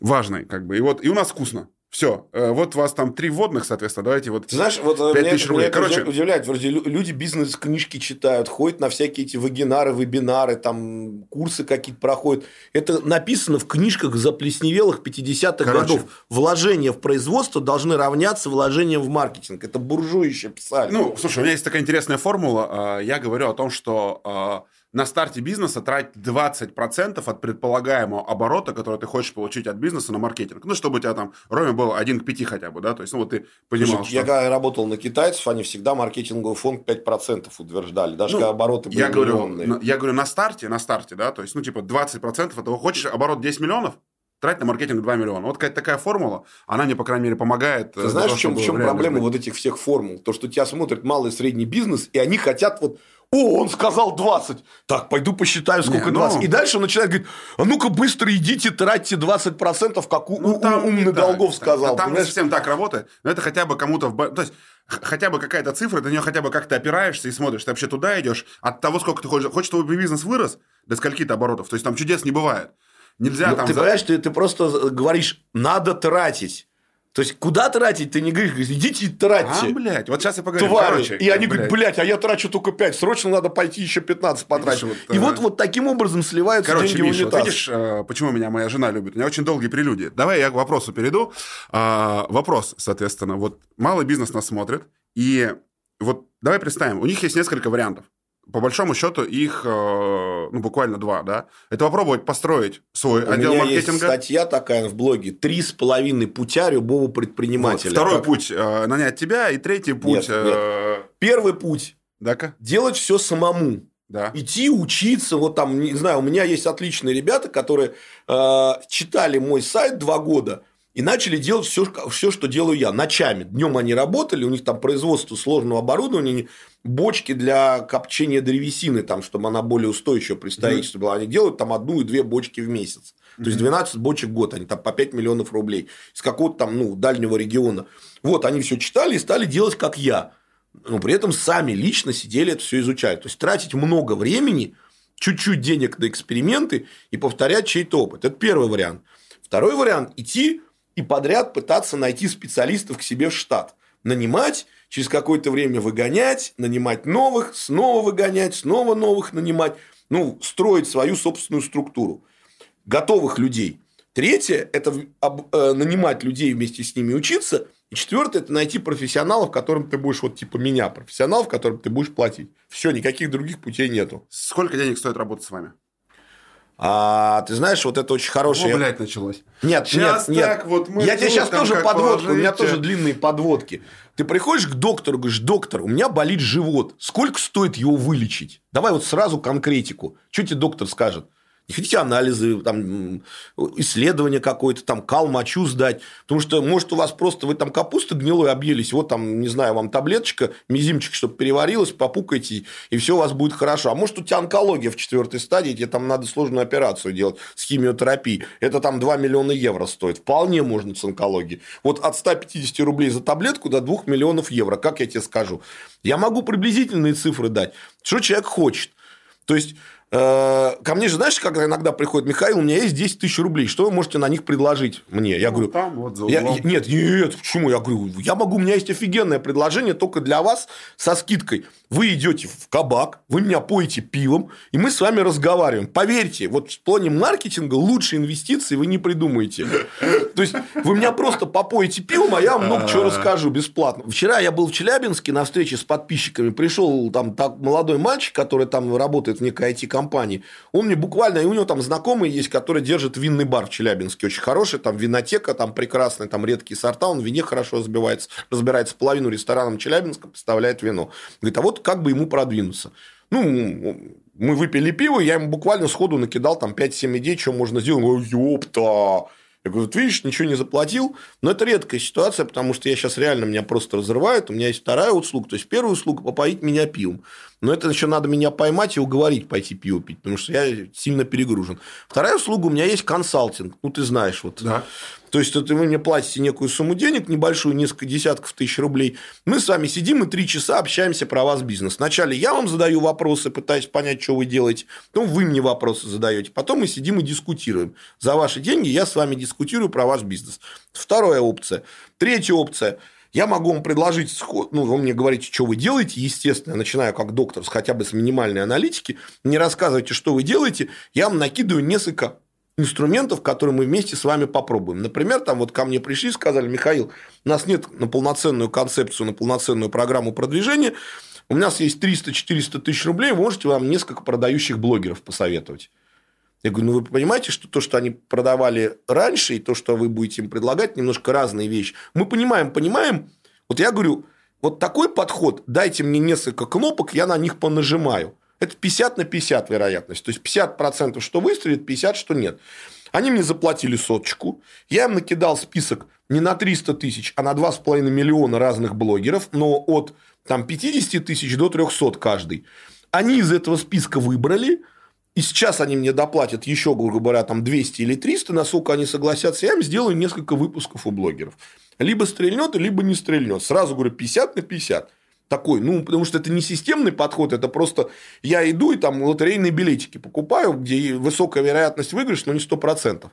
важный, как бы. И вот, и у нас вкусно. Все, э, вот у вас там три вводных, соответственно, давайте вот Ты знаешь, вот 5 меня, тысяч рублей. меня Короче, удивляет, вроде лю- люди бизнес-книжки читают, ходят на всякие эти вебинары, вебинары, там курсы какие-то проходят. Это написано в книжках заплесневелых 50-х Короче. годов. Вложения в производство должны равняться вложениям в маркетинг. Это буржуи еще писали. Ну, слушай, у меня есть такая интересная формула. А, Я говорю о том, что а, на старте бизнеса трать 20% от предполагаемого оборота, который ты хочешь получить от бизнеса на маркетинг. Ну, чтобы у тебя там Роме был 1 к 5 хотя бы, да? То есть, ну, вот ты понимал, Слушай, что... Я когда работал на китайцев, они всегда маркетинговый фонд 5% утверждали, даже Ну, когда обороты были Я говорю, миллионные. на- я говорю, на старте, на старте, да, то есть, ну, типа, 20% этого, хочешь оборот 10 миллионов, трать на маркетинг 2 миллиона. Вот какая-то такая формула, она мне, по крайней мере, помогает. э, Ты знаешь, в чем, в чем проблема вот вот этих всех формул? То, что тебя смотрит малый и средний бизнес, и они хотят вот о, он сказал 20. Так, пойду посчитаю, сколько Не, ну- 20. И дальше он начинает говорить, а ну-ка быстро идите, тратьте 20%, как у, Ну, у- там умный не так. Долгов сказал. Там не понимаешь? совсем так работает, но это хотя бы кому-то... В... То есть, хотя бы какая-то цифра, ты на нее хотя бы как-то опираешься и смотришь, ты вообще туда идешь, от того, сколько ты хочешь... Хочешь, чтобы бизнес вырос до скольки-то оборотов, то есть, там чудес не бывает. Нельзя Ну, там... ты понимаешь, ты, ты просто говоришь, надо тратить. То есть, куда тратить, ты не говоришь, идите и тратьте. А, блядь, вот сейчас я поговорю. твари. Короче, и они блядь. говорят, блядь, а я трачу только 5, срочно надо пойти еще 15 потратить. Видишь, вот, и э, вот, вот таким образом сливаются Короче, деньги Миша, в вот унитаз. видишь, э, почему меня моя жена любит? У меня очень долгие прелюдии. Давай я к вопросу перейду. А, Вопрос, соответственно, вот малый бизнес нас смотрит, и вот давай представим, у них есть несколько вариантов. По большому счету их, э, ну, буквально два, да? Это попробовать построить свой У отдел меня есть маркетинга. статья такая в блоге «Три с половиной путя любого Вот. предпринимателя». Второй Как- путь э, нанять тебя, и третий путь... Нет, э, Первый путь Да-ка? – делать все самому. Да. Идти учиться, вот там, не знаю, у меня есть отличные ребята, которые э, читали мой сайт два года и начали делать все, все, что делаю я, ночами. Днем они работали, у них там производство сложного оборудования, бочки для копчения древесины, там, чтобы она более устойчива при строительстве была. Они делают там одну и две бочки в месяц. То есть 12 бочек в год, они там по 5 миллионов рублей из какого-то там ну, дальнего региона. Вот, они все читали и стали делать как я но при этом сами лично сидели это все изучать. То есть тратить много времени, чуть-чуть денег на эксперименты и повторять чей-то опыт. Это первый вариант. Второй вариант – идти и подряд пытаться найти специалистов к себе в штат. Нанимать, через какое-то время выгонять, нанимать новых, снова выгонять, снова новых нанимать. Ну, строить свою собственную структуру. Готовых людей. Третье – это э, нанимать людей вместе с ними учиться. И четвертое – это найти профессионалов, которым ты будешь, вот типа меня, профессионалов, которым ты будешь платить. Все, никаких других путей нету. Сколько денег стоит работать с вами? А ты знаешь, вот это очень хорошее. О, блядь, началось. Нет, Щас нет, нет. так вот мы я тебе сейчас тоже подводку, у меня тоже длинные подводки. Ты приходишь к доктору, говоришь, доктор, у меня болит живот. Сколько стоит его вылечить? Давай вот сразу конкретику. Что тебе доктор скажет? Не хотите анализы, там, исследование какое-то, там, кал, мочу сдать. Потому что, может, у вас просто вы там капусты гнилой объелись, вот там, не знаю, вам таблеточка, мизимчик, чтобы переварилась, попукайте, и все у вас будет хорошо. А может, у тебя онкология в четвертой стадии, тебе там надо сложную операцию делать с химиотерапией. Это там 2 миллиона евро стоит. Вполне можно с онкологией. Вот от 150 рублей за таблетку до 2 миллионов евро. Как я тебе скажу? Я могу приблизительные цифры дать. Что человек хочет. То есть, ко мне же, знаешь, когда иногда приходит Михаил, у меня есть 10 тысяч рублей, что вы можете на них предложить мне? Я Ну, говорю, там вот за я- нет, нет, почему? Я говорю, я могу, у меня есть офигенное предложение только для вас со скидкой. Вы идете в кабак, вы меня поете пивом, и мы с вами разговариваем. Поверьте, вот в плане маркетинга лучше инвестиции вы не придумаете. То есть, вы меня просто попоете пивом, а я вам много чего расскажу бесплатно. Вчера я был в Челябинске на встрече с подписчиками. Пришел там так, молодой мальчик, который там работает в некой IT-компании. Он мне буквально, и у него там знакомый есть, который держит винный бар в Челябинске. Очень хороший, там винотека, там прекрасная, там редкие сорта. Он в вине хорошо разбивается, разбирается. Половину ресторанов Челябинска поставляет вино. Говорит, а вот как бы ему продвинуться? Ну, мы выпили пиво, я ему буквально сходу накидал там 5-7 идей, что можно сделать. Он говорит, ёпта! Я говорю, вот видишь, ничего не заплатил. Но это редкая ситуация, потому что я сейчас реально меня просто разрывают. У меня есть вторая услуга. То есть, первая услуга – попоить меня пивом. Но это еще надо меня поймать и уговорить пойти пиво пить, потому что я сильно перегружен. Вторая услуга – у меня есть консалтинг. Ну, ты знаешь. Вот. Да. То есть, это вы мне платите некую сумму денег, небольшую, несколько десятков тысяч рублей. Мы с вами сидим и три часа общаемся про вас бизнес. Вначале я вам задаю вопросы, пытаюсь понять, что вы делаете. Потом вы мне вопросы задаете. Потом мы сидим и дискутируем. За ваши деньги я с вами дискутирую про ваш бизнес. Вторая опция. Третья опция – я могу вам предложить, ну, вы мне говорите, что вы делаете, естественно, я начинаю как доктор с хотя бы с минимальной аналитики, не рассказывайте, что вы делаете, я вам накидываю несколько инструментов, которые мы вместе с вами попробуем. Например, там вот ко мне пришли, сказали, Михаил, у нас нет на полноценную концепцию, на полноценную программу продвижения, у нас есть 300-400 тысяч рублей, можете вам несколько продающих блогеров посоветовать. Я говорю, ну вы понимаете, что то, что они продавали раньше, и то, что вы будете им предлагать, немножко разные вещи. Мы понимаем, понимаем. Вот я говорю, вот такой подход, дайте мне несколько кнопок, я на них понажимаю. Это 50 на 50 вероятность. То есть 50% что выстрелит, 50 что нет. Они мне заплатили соточку. Я им накидал список не на 300 тысяч, а на 2,5 миллиона разных блогеров, но от там, 50 тысяч до 300 каждый. Они из этого списка выбрали, и сейчас они мне доплатят еще, грубо говоря, там 200 или 300, насколько они согласятся, я им сделаю несколько выпусков у блогеров. Либо стрельнет, либо не стрельнет. Сразу говорю, 50 на 50 такой, ну, потому что это не системный подход, это просто я иду и там лотерейные билетики покупаю, где высокая вероятность выигрыша, но не 100%.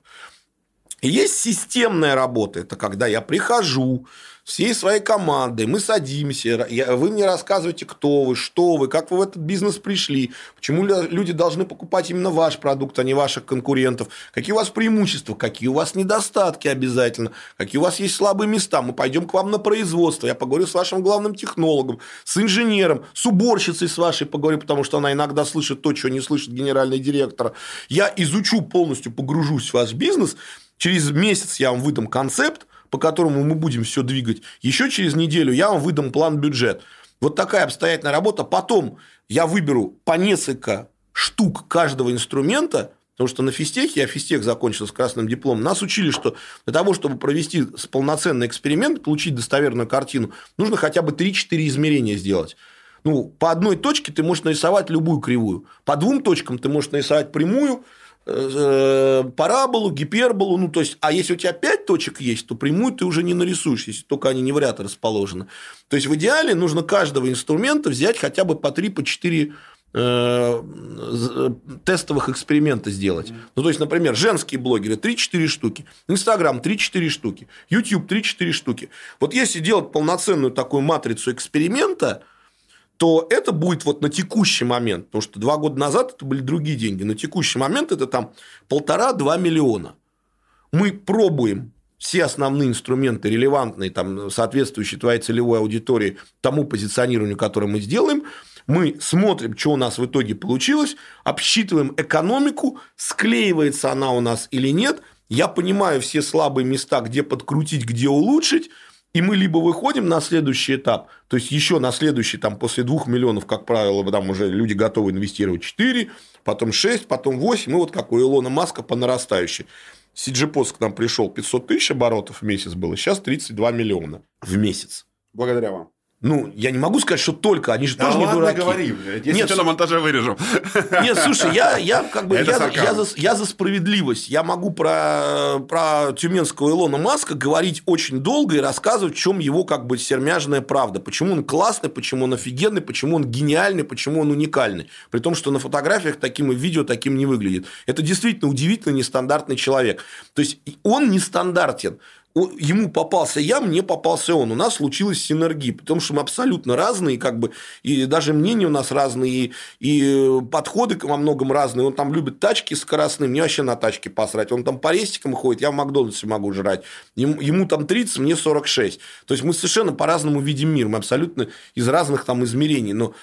Есть системная работа, это когда я прихожу, всей своей командой, мы садимся, вы мне рассказываете, кто вы, что вы, как вы в этот бизнес пришли, почему люди должны покупать именно ваш продукт, а не ваших конкурентов, какие у вас преимущества, какие у вас недостатки обязательно, какие у вас есть слабые места, мы пойдем к вам на производство, я поговорю с вашим главным технологом, с инженером, с уборщицей с вашей поговорю, потому что она иногда слышит то, чего не слышит генеральный директор. Я изучу полностью, погружусь в ваш бизнес, через месяц я вам выдам концепт, по которому мы будем все двигать. Еще через неделю я вам выдам план-бюджет. Вот такая обстоятельная работа. Потом я выберу по несколько штук каждого инструмента, Потому что на физтехе, я физтех закончил с красным дипломом, нас учили, что для того, чтобы провести полноценный эксперимент, получить достоверную картину, нужно хотя бы 3-4 измерения сделать. Ну, по одной точке ты можешь нарисовать любую кривую. По двум точкам ты можешь нарисовать прямую, параболу, гиперболу, ну, то есть, а если у тебя 5 точек есть, то прямую ты уже не нарисуешь, если только они не в ряд расположены. То есть, в идеале нужно каждого инструмента взять хотя бы по 3, по 4 э, тестовых эксперимента сделать. Ну, то есть, например, женские блогеры 3-4 штуки, Инстаграм 3-4 штуки, YouTube 3-4 штуки. Вот если делать полноценную такую матрицу эксперимента, то это будет вот на текущий момент, потому что два года назад это были другие деньги, на текущий момент это там полтора-два миллиона. Мы пробуем все основные инструменты, релевантные, там, соответствующие твоей целевой аудитории, тому позиционированию, которое мы сделаем, мы смотрим, что у нас в итоге получилось, обсчитываем экономику, склеивается она у нас или нет, я понимаю все слабые места, где подкрутить, где улучшить, и мы либо выходим на следующий этап, то есть еще на следующий, там, после 2 миллионов, как правило, там уже люди готовы инвестировать 4, потом 6, потом 8, и вот как у Илона Маска по нарастающей. CGPOS к нам пришел 500 тысяч оборотов в месяц было, сейчас 32 миллиона в месяц. Благодаря вам. Ну, я не могу сказать, что только, они же да тоже ладно, не дураки. говори, блядь. Если нет, что, на монтаже вырежу. Нет, слушай, я, я как бы, я, я, за, я за справедливость. Я могу про, про тюменского Илона Маска говорить очень долго и рассказывать, в чем его как бы сермяжная правда. Почему он классный, почему он офигенный, почему он гениальный, почему он уникальный. При том, что на фотографиях таким и видео таким не выглядит. Это действительно удивительно нестандартный человек. То есть, он нестандартен ему попался я, мне попался он. У нас случилась синергия, потому что мы абсолютно разные, как бы, и даже мнения у нас разные, и, подходы во многом разные. Он там любит тачки скоростные, мне вообще на тачке посрать. Он там по рестикам ходит, я в Макдональдсе могу жрать. Ему, ему там 30, мне 46. То есть, мы совершенно по-разному видим мир, мы абсолютно из разных там измерений. Но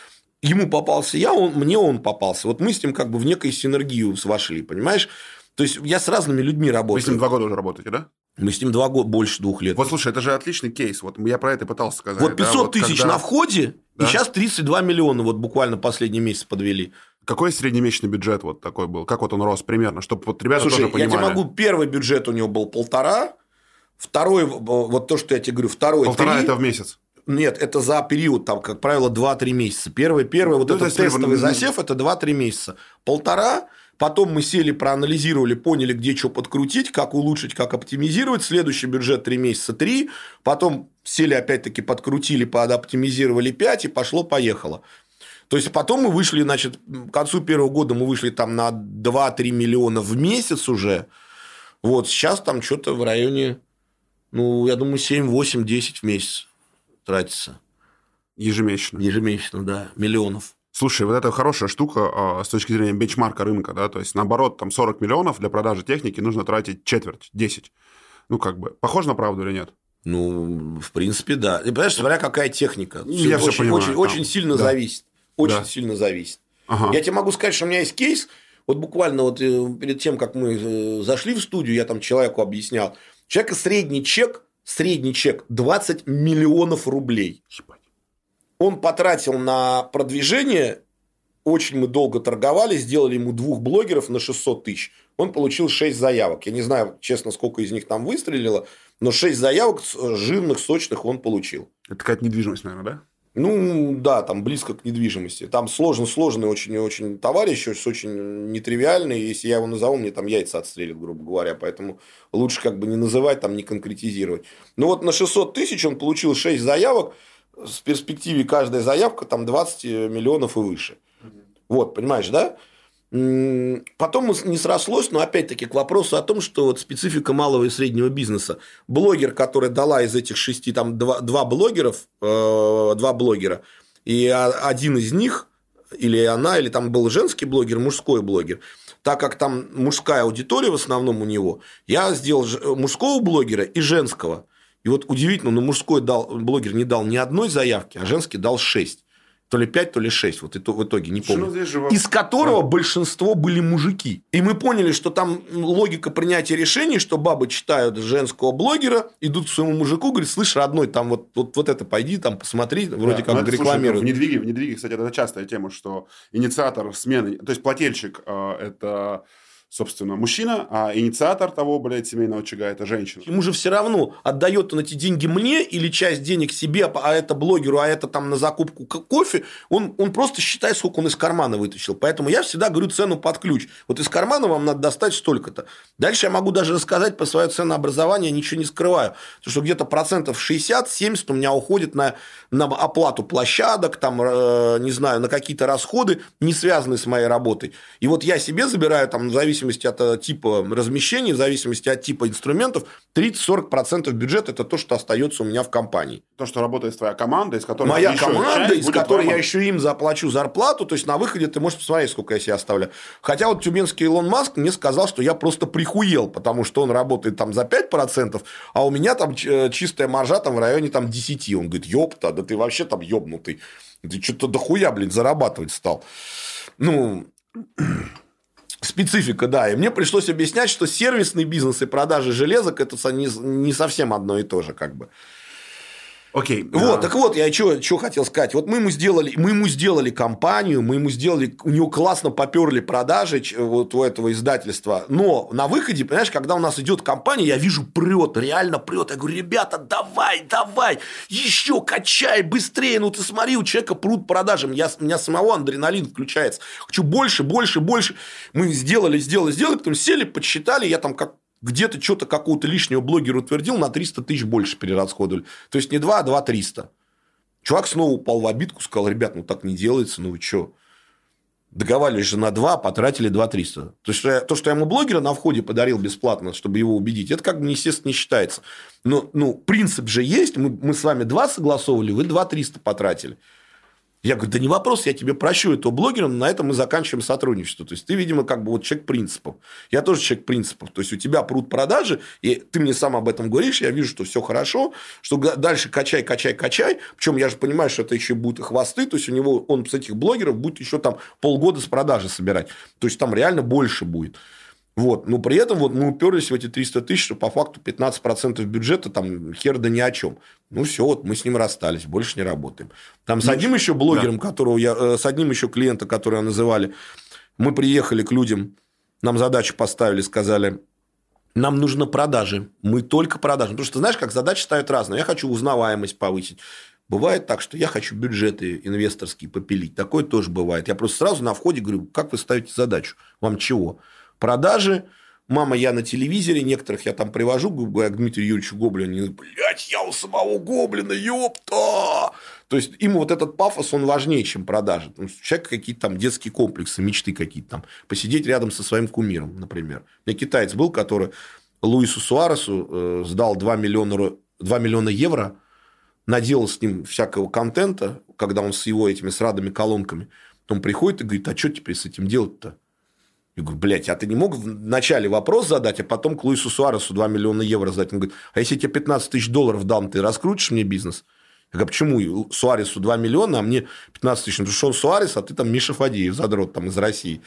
ему попался я, он, мне он попался. Вот мы с ним как бы в некой синергию вошли, понимаешь? То есть, я с разными людьми работаю. Вы с ним два года уже работаете, да? Мы с ним два года, больше двух лет. Вот слушай, это же отличный кейс. Вот я про это пытался сказать. Вот 500 да, вот тысяч когда... на входе, да? и сейчас 32 миллиона вот буквально последний месяц подвели. Какой среднемесячный бюджет вот такой был? Как вот он рос примерно? Чтобы вот ребята Слушай, тоже понимали. я тебе могу, первый бюджет у него был полтора, второй, вот то, что я тебе говорю, второй Полтора 3. это в месяц? Нет, это за период, там, как правило, 2-3 месяца. Первый, первый, вот ну, этот тестовый засев, это 2-3 месяца. Полтора, Потом мы сели, проанализировали, поняли, где что подкрутить, как улучшить, как оптимизировать. Следующий бюджет 3 месяца 3. Потом сели, опять-таки, подкрутили, подоптимизировали 5, и пошло-поехало. То есть, потом мы вышли, значит, к концу первого года мы вышли там на 2-3 миллиона в месяц уже. Вот, сейчас там что-то в районе, ну, я думаю, 7, 8, 10 в месяц тратится. Ежемесячно. Ежемесячно, да, миллионов. Слушай, вот это хорошая штука а, с точки зрения бенчмарка рынка, да, то есть, наоборот, там 40 миллионов для продажи техники нужно тратить четверть, 10. Ну, как бы, похоже на правду или нет? Ну, в принципе, да. И понимаешь, смотря какая техника. Я очень, все понимаю. Очень, там. очень сильно Да. зависит. Очень Да. сильно зависит. Ага. Я тебе могу сказать, что у меня есть кейс. Вот буквально вот э, перед тем, как мы э, зашли в студию, я там человеку объяснял. У человека средний чек, средний чек 20 миллионов рублей. Ебать. Он потратил на продвижение, очень мы долго торговали, сделали ему двух блогеров на 600 тысяч. Он получил 6 заявок. Я не знаю, честно, сколько из них там выстрелило, но 6 заявок с- жирных, сочных он получил. Это какая-то недвижимость, наверное, да? Ну, да, там близко к недвижимости. Там сложный, сложный очень, очень товарищ, очень нетривиальный. Если я его назову, мне там яйца отстрелят, грубо говоря. Поэтому лучше как бы не называть, там не конкретизировать. Ну, вот на 600 тысяч он получил 6 заявок. С перспективе каждая заявка там 20 миллионов и выше. Вот, понимаешь, да? Потом не срослось, но опять-таки к вопросу о том, что вот специфика малого и среднего бизнеса. Блогер, который дала из этих шести, там два, два блогеров, э, два блогера, и один из них, или она, или там был женский блогер, мужской блогер, так как там мужская аудитория в основном у него, я сделал ж- мужского блогера и женского. И вот удивительно, но мужской дал, блогер не дал ни одной заявки, а женский дал шесть. То ли пять, то ли шесть. Вот ито- в итоге, не помню Ну, из которого большинство были мужики. И мы поняли, что там логика принятия решений, что бабы читают женского блогера, идут к своему мужику, говорят, слышь, родной, там вот, вот, вот это пойди, там посмотри, вроде Да, как ну, это, слушай, рекламируют. в недвиге, в недвиге, кстати, это частая тема, что инициатор смены, то есть плательщик э, это, собственно, мужчина, а инициатор того, блядь, семейного очага это женщина. Ему же все равно, отдает он эти деньги мне или часть денег себе, а это блогеру, а это там на закупку ко- кофе, он, он просто считает, сколько он из кармана вытащил. Поэтому я всегда говорю цену под ключ. Вот из кармана вам надо достать столько-то. Дальше я могу даже рассказать по свое ценообразование, ничего не скрываю. Потому что где-то процентов 60-70 у меня уходит на, на оплату площадок, там, э, не знаю, на какие-то расходы, не связанные с моей работой. И вот я себе забираю, там, в зависимости от э, типа размещения, в зависимости от типа инструментов, 30-40% бюджета – это то, что остается у меня в компании. То, что работает твоя команда, из которой Моя команда, из которой я еще им заплачу зарплату, то есть на выходе ты можешь посмотреть, сколько я себе оставляю. Хотя вот тюменский Илон Маск мне сказал, что я просто прихуел, потому что он работает там за 5%, а у меня там э, чистая маржа там в районе там 10. Он говорит, ёпта, да ты вообще там ёбнутый. Ты что-то дохуя, блин, зарабатывать стал. Ну, специфика, да. И мне пришлось объяснять, что сервисный бизнес и продажи железок это не совсем одно и то же, как бы. Окей. Вот, а, так вот, я что хотел сказать. Вот мы ему сделали, мы ему сделали компанию, мы ему сделали, у него классно поперли продажи вот у этого издательства. Но на выходе, понимаешь, когда у нас идет компания, я вижу прет, реально прет. Я говорю, ребята, давай, давай, еще качай, быстрее. Ну ты смотри, у человека прут продажи. Я, у меня самого адреналин включается. Хочу больше, больше, больше. Мы сделали, сделали, сделали, потом сели, подсчитали, я там как где-то что-то какого-то лишнего блогера утвердил, на 300 тысяч больше перерасходовали. То есть, не 2, а 2 300. Чувак снова упал в обидку, сказал, ребят, ну так не делается, ну вы что? Договаривались же на 2, потратили 2 300. То, что я- то, что я ему блогера на входе подарил бесплатно, чтобы его убедить, это как бы, естественно, не считается. Но ну, принцип же есть, мы, мы с вами 2 согласовывали, вы 2 300 потратили. Я говорю, да не вопрос, я тебе прощу этого блогера, но на этом мы заканчиваем сотрудничество. То есть, ты, видимо, как бы вот человек принципов. Я тоже человек принципов. То есть, у тебя прут продажи, и ты мне сам об этом говоришь, я вижу, что все хорошо, что дальше качай, качай, качай. Причем я же понимаю, что это еще будут и хвосты. То есть, у него, он с этих блогеров будет еще там полгода с продажи собирать. То есть, там реально больше будет. Вот. Но при этом вот мы уперлись в эти 300 тысяч, что по факту 15% бюджета там хер да ни о чем. Ну, все, вот мы с ним расстались, больше не работаем. Там с одним еще блогером, которого я, э, с одним еще клиента, которого называли, мы приехали к людям, нам задачу поставили, сказали, нам нужно продажи, мы только продажи. Потому что, знаешь, как задачи ставят разные. Я хочу узнаваемость повысить. Бывает так, что я хочу бюджеты инвесторские попилить. Такое тоже бывает. Я просто сразу на входе говорю, как вы ставите задачу? Вам чего? Продажи, мама, я на телевизоре, некоторых я там привожу, говорю, к Дмитрию Юрьевичу Гоблину, блядь, я у самого Гоблина, ёпта! То есть, им вот этот пафос, он важнее, чем продажи. У человека какие-то там детские комплексы, мечты какие-то там. Посидеть рядом со своим кумиром, например. У меня китаец был, который Луису Суаресу э, сдал 2 миллиона, 2 миллиона евро, наделал с ним всякого контента, когда он с его этими срадами колонками. Потом приходит и говорит, а что теперь с этим делать-то? Я говорю, блядь, а ты не мог вначале вопрос задать, а потом к Луису Суаресу 2 миллиона евро сдать? Он говорит, а если я тебе 15 тысяч долларов дам, ты раскрутишь мне бизнес? Я говорю, «А почему Суаресу 2 миллиона, а мне 15 тысяч? Ну, потому что он Суарес, а ты там Миша Фадеев, задрот там из России.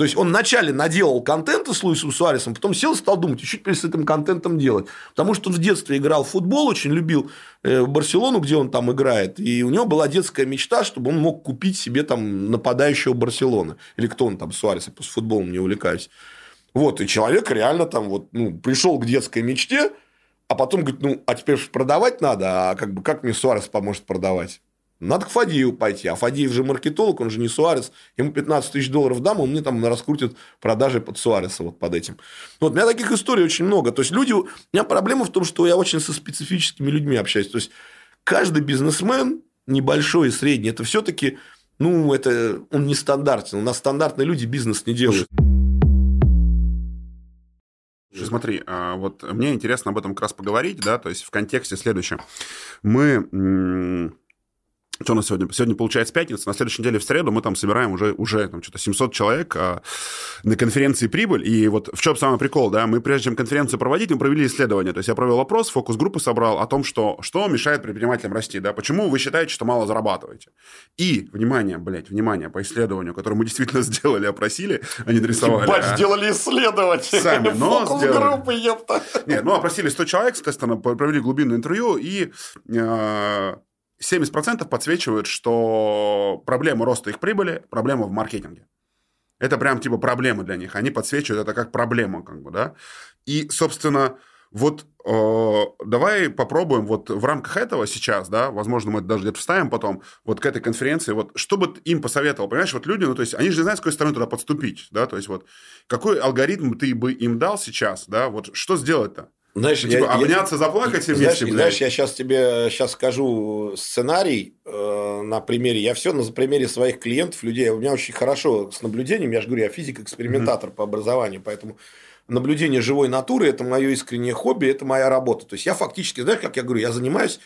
То есть, он вначале наделал контента с Луисом Суаресом, потом сел и стал думать, что теперь с этим контентом делать. Потому что он в детстве играл в футбол, очень любил э, Барселону, где он там играет. И у него была детская мечта, чтобы он мог купить себе там нападающего Барселоны. Или кто он там, Суарес, я просто футболом не увлекаюсь. Вот, и человек реально там вот, ну, пришел к детской мечте, а потом говорит, ну, а теперь продавать надо, а как бы как мне Суарес поможет продавать? Надо к Фадееву пойти. А Фадеев же маркетолог, он же не Суарес. Ему 15 тысяч долларов дам, он мне там раскрутит продажи под Суареса вот под этим. Вот, у меня таких историй очень много. То есть, люди... У меня проблема в том, что я очень со специфическими людьми общаюсь. То есть, каждый бизнесмен, небольшой и средний, это все-таки, ну, это он не стандартен. У нас стандартные люди бизнес не делают. Смотри, а, вот мне интересно об этом как раз поговорить, да, то есть в контексте следующем. Мы что у нас сегодня? Сегодня получается пятница, на следующей неделе в среду мы там собираем уже, уже там что-то 700 человек а, на конференции «Прибыль». И вот в чем самый прикол, да, мы прежде чем конференцию проводить, мы провели исследование. То есть я провел опрос, фокус-группы собрал о том, что, что мешает предпринимателям расти, да, почему вы считаете, что мало зарабатываете. И, внимание, блядь, внимание, по исследованию, которое мы действительно (laughs) сделали, опросили, а не нарисовали. Ебать, а... сделали исследование. Сами, но Фокус-группы, ёпта. Нет, ну, опросили 100 человек, соответственно, провели глубинное интервью, и э, 70% подсвечивают, что проблема роста их прибыли, проблема в маркетинге. Это прям типа проблема для них. Они подсвечивают это как проблему, как бы, да. И, собственно, вот э, давай попробуем вот в рамках этого сейчас, да, возможно, мы это даже где-то вставим потом, вот к этой конференции, вот что бы им посоветовал, понимаешь, вот люди, ну, то есть, они же не знают, с какой стороны туда подступить, да, то есть, вот, какой алгоритм ты бы им дал сейчас, да, вот, что сделать-то? Знаешь, типа, я, обняться, я, заплакать и вместе, знаешь, знаешь, я сейчас тебе сейчас скажу сценарий э, на примере. Я все на примере своих клиентов, людей. У меня очень хорошо с наблюдением. Я же говорю, я физик-экспериментатор mm-hmm. по образованию, поэтому наблюдение живой натуры – это мое искреннее хобби, это моя работа. То есть, я фактически, знаешь, как я говорю, я занимаюсь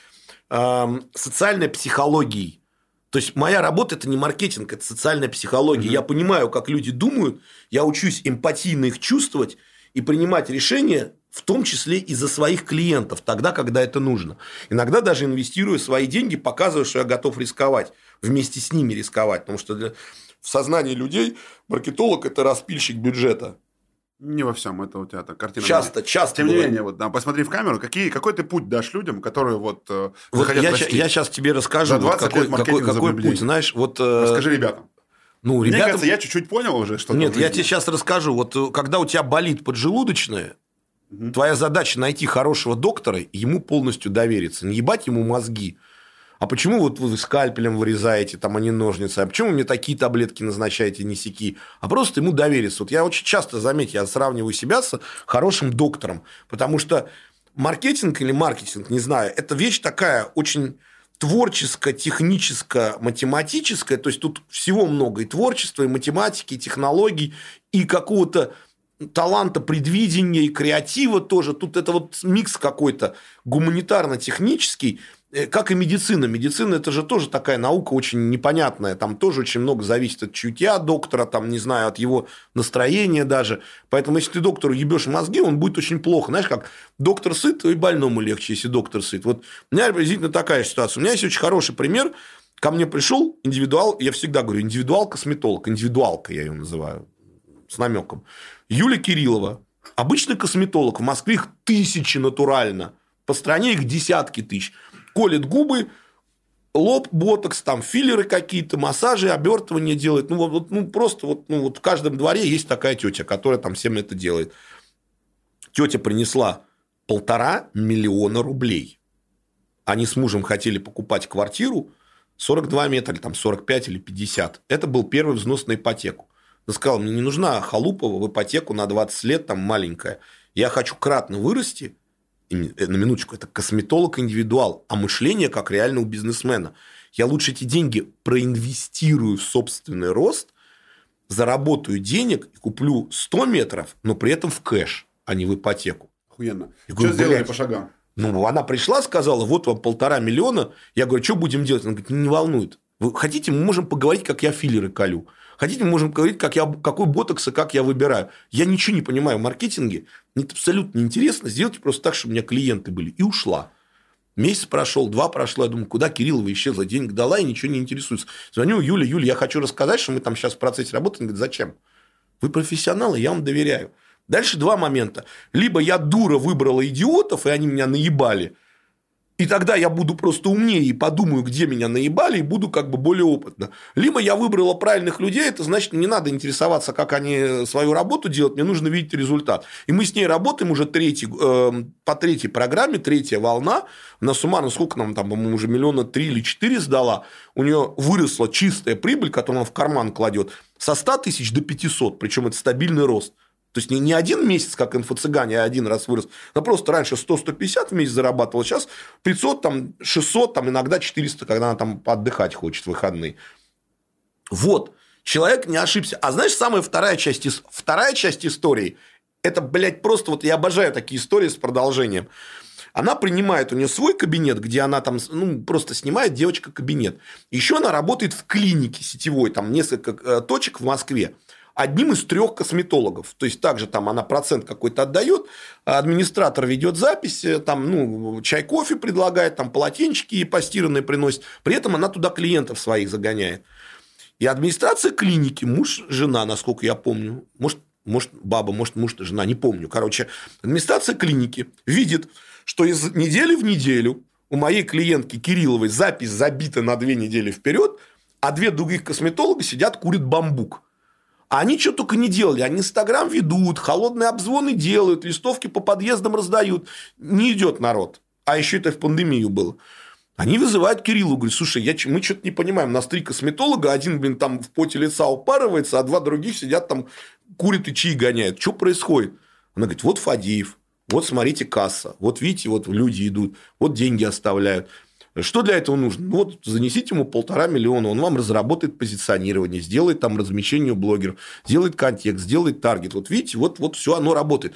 э, социальной психологией. То есть, моя работа – это не маркетинг, это социальная психология. Mm-hmm. Я понимаю, как люди думают, я учусь эмпатийно их чувствовать и принимать решения в том числе и за своих клиентов, тогда, когда это нужно. Иногда даже инвестируя свои деньги, показываю, что я готов рисковать, вместе с ними рисковать, потому что для... в сознании людей маркетолог – это распильщик бюджета. Не во всем, это у тебя так картина. Часто, часто. Тем не менее, вот, да, посмотри в камеру, какие, какой ты путь дашь людям, которые вот, э, вот я, я сейчас тебе расскажу, вот какой, какой, какой путь, знаешь, вот... Э, Расскажи ребятам. Ну, ребятам... Мне кажется, я чуть-чуть понял уже, что Нет, я тебе сейчас расскажу. Вот э, когда у тебя болит поджелудочная, Твоя задача найти хорошего доктора и ему полностью довериться. Не ебать ему мозги. А почему вот вы скальпелем вырезаете, там, а не ножницы? А почему мне такие таблетки назначаете, не сяки? А просто ему довериться. Вот я очень часто, заметь, я сравниваю себя с хорошим доктором. Потому что маркетинг или маркетинг, не знаю, это вещь такая очень творческая, техническая, математическая. То есть, тут всего много. И творчества, и математики, и технологий, и какого-то таланта, предвидения и креатива тоже. Тут это вот микс какой-то гуманитарно-технический, э, как и медицина. Медицина – это же тоже такая наука очень непонятная. Там тоже очень много зависит от чутья доктора, там, не знаю, от его настроения даже. Поэтому, если ты доктору ебешь мозги, он будет очень плохо. Знаешь, как доктор сыт, и больному легче, если доктор сыт. Вот у меня приблизительно такая ситуация. У меня есть очень хороший пример. Ко мне пришел индивидуал, я всегда говорю, индивидуал-косметолог, индивидуалка я ее называю, с намеком. Юля Кириллова, обычный косметолог, в Москве их тысячи натурально, по стране их десятки тысяч, колет губы, лоб, ботокс, там филлеры какие-то, массажи, обертывания делает. Ну, вот, ну просто вот, ну, вот в каждом дворе есть такая тетя, которая там всем это делает. Тетя принесла полтора миллиона рублей. Они с мужем хотели покупать квартиру 42 метра, или там 45 или 50. Это был первый взнос на ипотеку. Она сказала, мне не нужна халупова в ипотеку на 20 лет, там маленькая. Я хочу кратно вырасти, и, э, на минуточку, это косметолог-индивидуал, а мышление как реально у бизнесмена. Я лучше эти деньги проинвестирую в собственный рост, заработаю денег и куплю 100 метров, но при этом в кэш, а не в ипотеку. Охуенно. Я говорю, Что сделали по шагам? Ну, она пришла, сказала, вот вам полтора миллиона. Я говорю, что будем делать? Она говорит, не волнует. Вы хотите, мы можем поговорить, как я филлеры колю. Хотите, мы можем поговорить, как я, какой ботокс и как я выбираю. Я ничего не понимаю в маркетинге. Мне это абсолютно неинтересно. Сделайте просто так, чтобы у меня клиенты были. И ушла. Месяц прошел, два прошло. Я думаю, куда Кириллова исчезла? Денег дала и ничего не интересуется. Звоню Юле, Юля, я хочу рассказать, что мы там сейчас в процессе работы. Она говорит, зачем? Вы профессионалы, я вам доверяю. Дальше два момента. Либо я дура выбрала идиотов, и они меня наебали. И тогда я буду просто умнее и подумаю, где меня наебали, и буду как бы более опытно. Либо я выбрала правильных людей, это значит, не надо интересоваться, как они свою работу делают, мне нужно видеть результат. И мы с ней работаем уже третий, э, по третьей программе, третья волна. На суммарно сколько нам там, по-моему, уже миллиона три или четыре сдала. У нее выросла чистая прибыль, которую она в карман кладет, со 100 тысяч до 500, причем это стабильный рост. То есть не, не один месяц, как инфо-цыгане, а один раз вырос. Но просто раньше 100-150 в месяц зарабатывал, сейчас 500, там, 600, там, иногда 400, когда она там отдыхать хочет в выходные. Вот. Человек не ошибся. А знаешь, самая вторая часть, вторая часть истории, это, блядь, просто вот я обожаю такие истории с продолжением. Она принимает у нее свой кабинет, где она там ну, просто снимает девочка кабинет. Еще она работает в клинике сетевой, там несколько э, точек в Москве одним из трех косметологов. То есть, также там она процент какой-то отдает, администратор ведет запись, там, ну, чай, кофе предлагает, там, полотенчики постиранные приносит. При этом она туда клиентов своих загоняет. И администрация клиники, муж, жена, насколько я помню, может, может, баба, может, муж, жена, не помню. Короче, администрация клиники видит, что из недели в неделю у моей клиентки Кирилловой запись забита на две недели вперед, а две других косметолога сидят, курят бамбук. А они что только не делали. Они Инстаграм ведут, холодные обзвоны делают, листовки по подъездам раздают. Не идет народ. А еще это в пандемию было. Они вызывают Кириллу, говорят, слушай, я, мы что-то не понимаем, у нас три косметолога, один, блин, там в поте лица упарывается, а два других сидят там, курят и чаи гоняют. Что происходит? Она говорит, вот Фадеев, вот смотрите касса, вот видите, вот люди идут, вот деньги оставляют. Что для этого нужно? Ну, вот занесите ему полтора миллиона, он вам разработает позиционирование, сделает там размещение у блогеров, сделает контекст, сделает таргет. Вот видите, вот, вот все оно работает.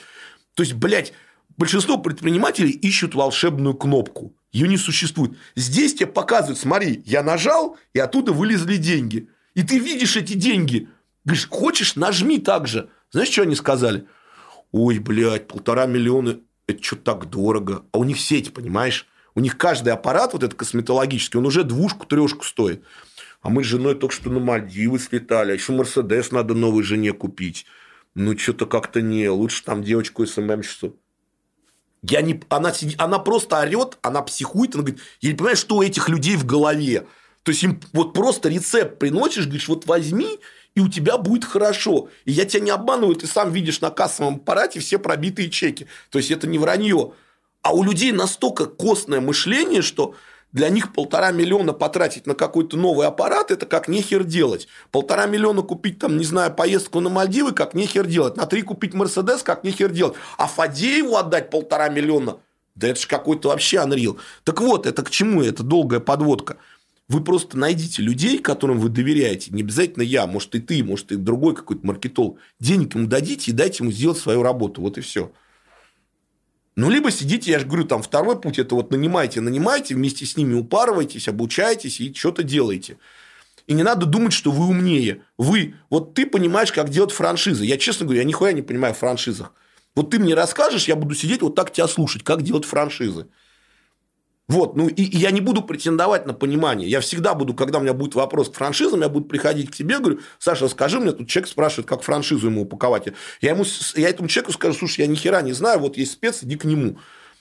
То есть, блядь, большинство предпринимателей ищут волшебную кнопку. Ее не существует. Здесь тебе показывают, смотри, я нажал, и оттуда вылезли деньги. И ты видишь эти деньги. Говоришь, хочешь, нажми так же. Знаешь, что они сказали? Ой, блядь, полтора миллиона, это что так дорого. А у них сеть, понимаешь? У них каждый аппарат, вот этот косметологический, он уже двушку, трешку стоит. А мы с женой только что на Мальдивы слетали, а еще Мерседес надо новой жене купить. Ну, что-то как-то не, лучше там девочку СММщицу. Я не, она, сиди- она просто орет, она психует, она говорит, я не понимаю, что у этих людей в голове. То есть им вот просто рецепт приносишь, говоришь, вот возьми, и у тебя будет хорошо. И я тебя не обманываю, ты сам видишь на кассовом аппарате все пробитые чеки. То есть это не вранье. А у людей настолько костное мышление, что для них полтора миллиона потратить на какой-то новый аппарат, это как нехер делать. Полтора миллиона купить, там, не знаю, поездку на Мальдивы, как нехер делать. На три купить Мерседес, как нехер делать. А Фадееву отдать полтора миллиона, да это же какой-то вообще анрил. Так вот, это к чему? Это долгая подводка. Вы просто найдите людей, которым вы доверяете. Не обязательно я, может и ты, может и другой какой-то маркетолог. Денег ему дадите и дайте ему сделать свою работу. Вот и все. Ну, либо сидите, я же говорю, там второй путь, это вот нанимайте, нанимайте, вместе с ними упарывайтесь, обучайтесь и что-то делаете. И не надо думать, что вы умнее. Вы, вот ты понимаешь, как делать франшизы. Я, честно говорю, я нихуя не понимаю в франшизах. Вот ты мне расскажешь, я буду сидеть вот так тебя слушать, как делать франшизы. Вот, ну и, и я не буду претендовать на понимание. Я всегда буду, когда у меня будет вопрос к франшизам, я буду приходить к тебе, говорю, Саша, скажи мне, тут человек спрашивает, как франшизу ему упаковать. Я, ему, я этому человеку скажу, слушай, я ни хера не знаю, вот есть спец, иди к нему.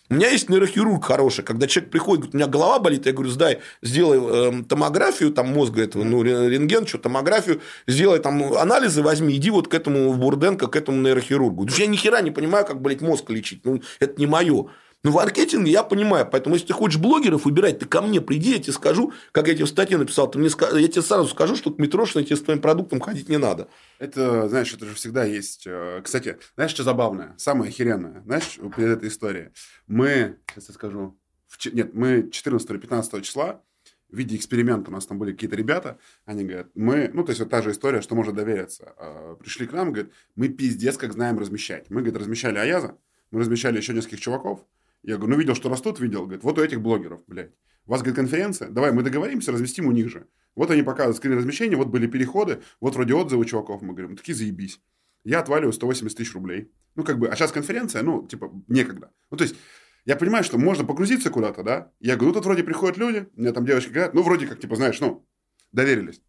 У меня есть нейрохирург хороший, когда человек приходит, говорит, у меня голова болит, я говорю, сдай, сделай эм, томографию там мозга этого, ну, ре- рентген, что, томографию, сделай там анализы, возьми, иди вот к этому в Бурденко, к этому нейрохирургу. Я ни хера не понимаю, как, блядь, мозг лечить, ну, это не мое. Ну, в маркетинге я понимаю. Поэтому, если ты хочешь блогеров выбирать, ты ко мне приди, я тебе скажу, как я тебе в статье написал. Ты мне, я тебе сразу скажу, что к Митрошиной тебе с твоим продуктом ходить не надо. Это, знаешь, это же всегда есть. э, Кстати, знаешь, что забавное? Самое охеренное. Знаешь, перед этой историей. Мы, сейчас я скажу, в нет, мы 14 или 15 числа в виде эксперимента, у нас там были какие-то ребята, они говорят, мы, ну, то есть вот та же история, что можно довериться. А, Пришли к нам, говорят, мы пиздец как знаем размещать. Мы, говорит, размещали Аяза, мы размещали еще нескольких чуваков. Я говорю, ну, видел, что растут, видел. Говорит, вот у этих блогеров, блядь. У вас, говорит, конференция, давай мы договоримся, разместим у них же. Вот они показывают скрин размещения, вот были переходы, вот вроде отзывы чуваков, мы говорим, такие заебись. Я отваливаю 180 тысяч рублей. Ну, как бы, а сейчас конференция, ну, типа, некогда. Ну, то есть, я понимаю, что можно погрузиться куда-то, да? Я говорю, ну, тут вроде приходят люди, у меня там девочки говорят, ну, вроде как, типа, знаешь, ну, доверились.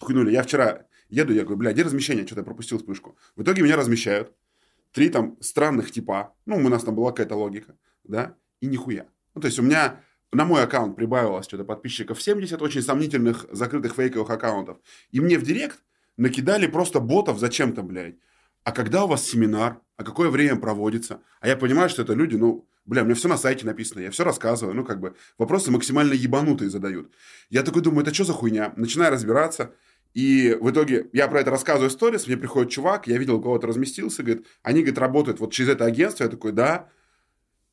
Хуйнули. Я вчера еду, я говорю, бля, где размещение? Что-то я пропустил вспышку. В итоге меня размещают. Три там странных типа. Ну, у нас там была какая-то логика, да? И нихуя. Ну, то есть, у меня на мой аккаунт прибавилось что-то подписчиков 70, очень сомнительных, закрытых фейковых аккаунтов. И мне в директ накидали просто ботов зачем-то, блядь. А когда у вас семинар? А какое время проводится? А я понимаю, что это люди, ну, бля, у меня все на сайте написано, я все рассказываю, ну, как бы, вопросы максимально ебанутые задают. Я такой думаю, это что за хуйня? Начинаю разбираться, и в итоге я про это рассказываю в сторис, мне приходит чувак, я видел, у кого-то разместился, говорит, они, говорит, работают вот через это агентство, я такой, да.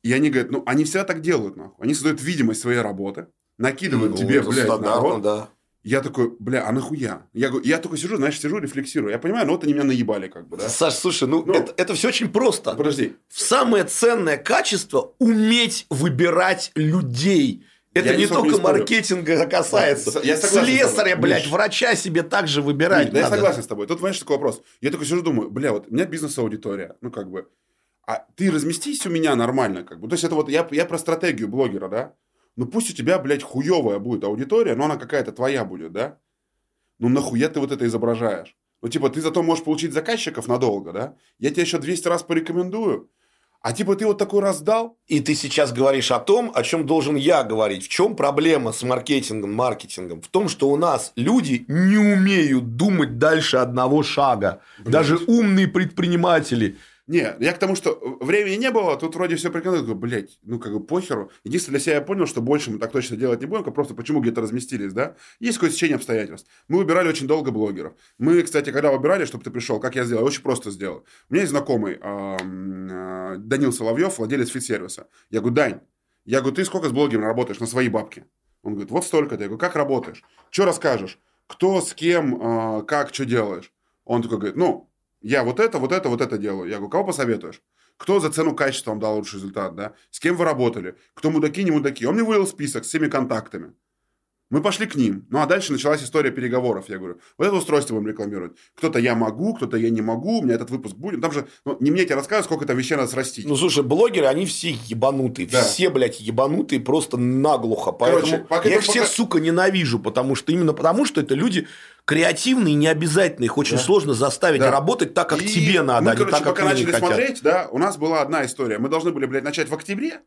И они говорят, ну, они всегда так делают, нахуй. Они создают видимость своей работы, накидывают Ну, тебе, блядь, народ. да. Я такой, бля, а нахуя? Я, говорю, я только сижу, знаешь, сижу, рефлексирую. Я понимаю, ну вот они меня наебали, как бы, да? Саш, слушай, ну, Ну. это, это все очень просто. Подожди. Самое ценное качество – уметь выбирать людей. Это Я не только историю. маркетинга касается. Я Слесаря, блядь, Миш. врача себе также выбирать Миш, да я надо. согласен с тобой. Тут, понимаешь, такой вопрос. Я такой сижу, думаю, бля, вот у меня бизнес-аудитория, ну, как бы, а ты разместись у меня нормально, как бы. То есть, это вот я, я про стратегию блогера, да? Ну, пусть у тебя, блядь, хуевая будет аудитория, но она какая-то твоя будет, да? Ну, нахуя ты вот это изображаешь? Ну, типа, ты зато можешь получить заказчиков надолго, да? Я тебе еще 200 раз порекомендую. А типа, ты вот такой раздал, И ты сейчас говоришь о том, о чем должен я говорить. В чем проблема с маркетингом, маркетингом? В том, что у нас люди не умеют думать дальше одного шага. Даже умные предприниматели. Не, я к тому, что времени не было, тут вроде все прикольно. Говорю, блядь, ну как бы похеру. Единственное, для себя я понял, что больше мы так точно делать не будем, как просто почему где-то разместились, да? Есть какое-то течение обстоятельств. Мы выбирали очень долго блогеров. Мы, кстати, когда выбирали, чтобы ты пришел, как я сделал, я очень просто сделал. У меня есть знакомый а, Данил Соловьев, владелец фит-сервиса. Я говорю, Дань, я говорю, ты сколько с блогером работаешь на свои бабки? Он говорит, вот столько-то. Я говорю, как работаешь? Что расскажешь? Кто, с кем, а, как, что делаешь? Он такой говорит, ну, я вот это, вот это, вот это делаю. Я говорю, кого посоветуешь? Кто за цену качества вам дал лучший результат, да? С кем вы работали? Кто мудаки, не мудаки? Он мне вывел список с всеми контактами. Мы пошли к ним. Ну, а дальше началась история переговоров. Я говорю, вот это устройство будем рекламировать. Кто-то я могу, кто-то я не могу, у меня этот выпуск будет. Там же, ну, не мне тебе рассказывать, сколько там вещей надо срастить. Ну, слушай, блогеры, они все ебанутые. Да. Все, блядь, ебанутые просто наглухо. Поэтому Короче, пока я их всех, пока- сука, ненавижу. Потому что именно потому, что это люди креативные необязательные. Их очень Да. сложно заставить Да. работать так, как И тебе надо, мы, а не короче, так, как пока они начали хотят. смотреть, да, у нас была одна история. Мы должны были, блядь, начать в октябре,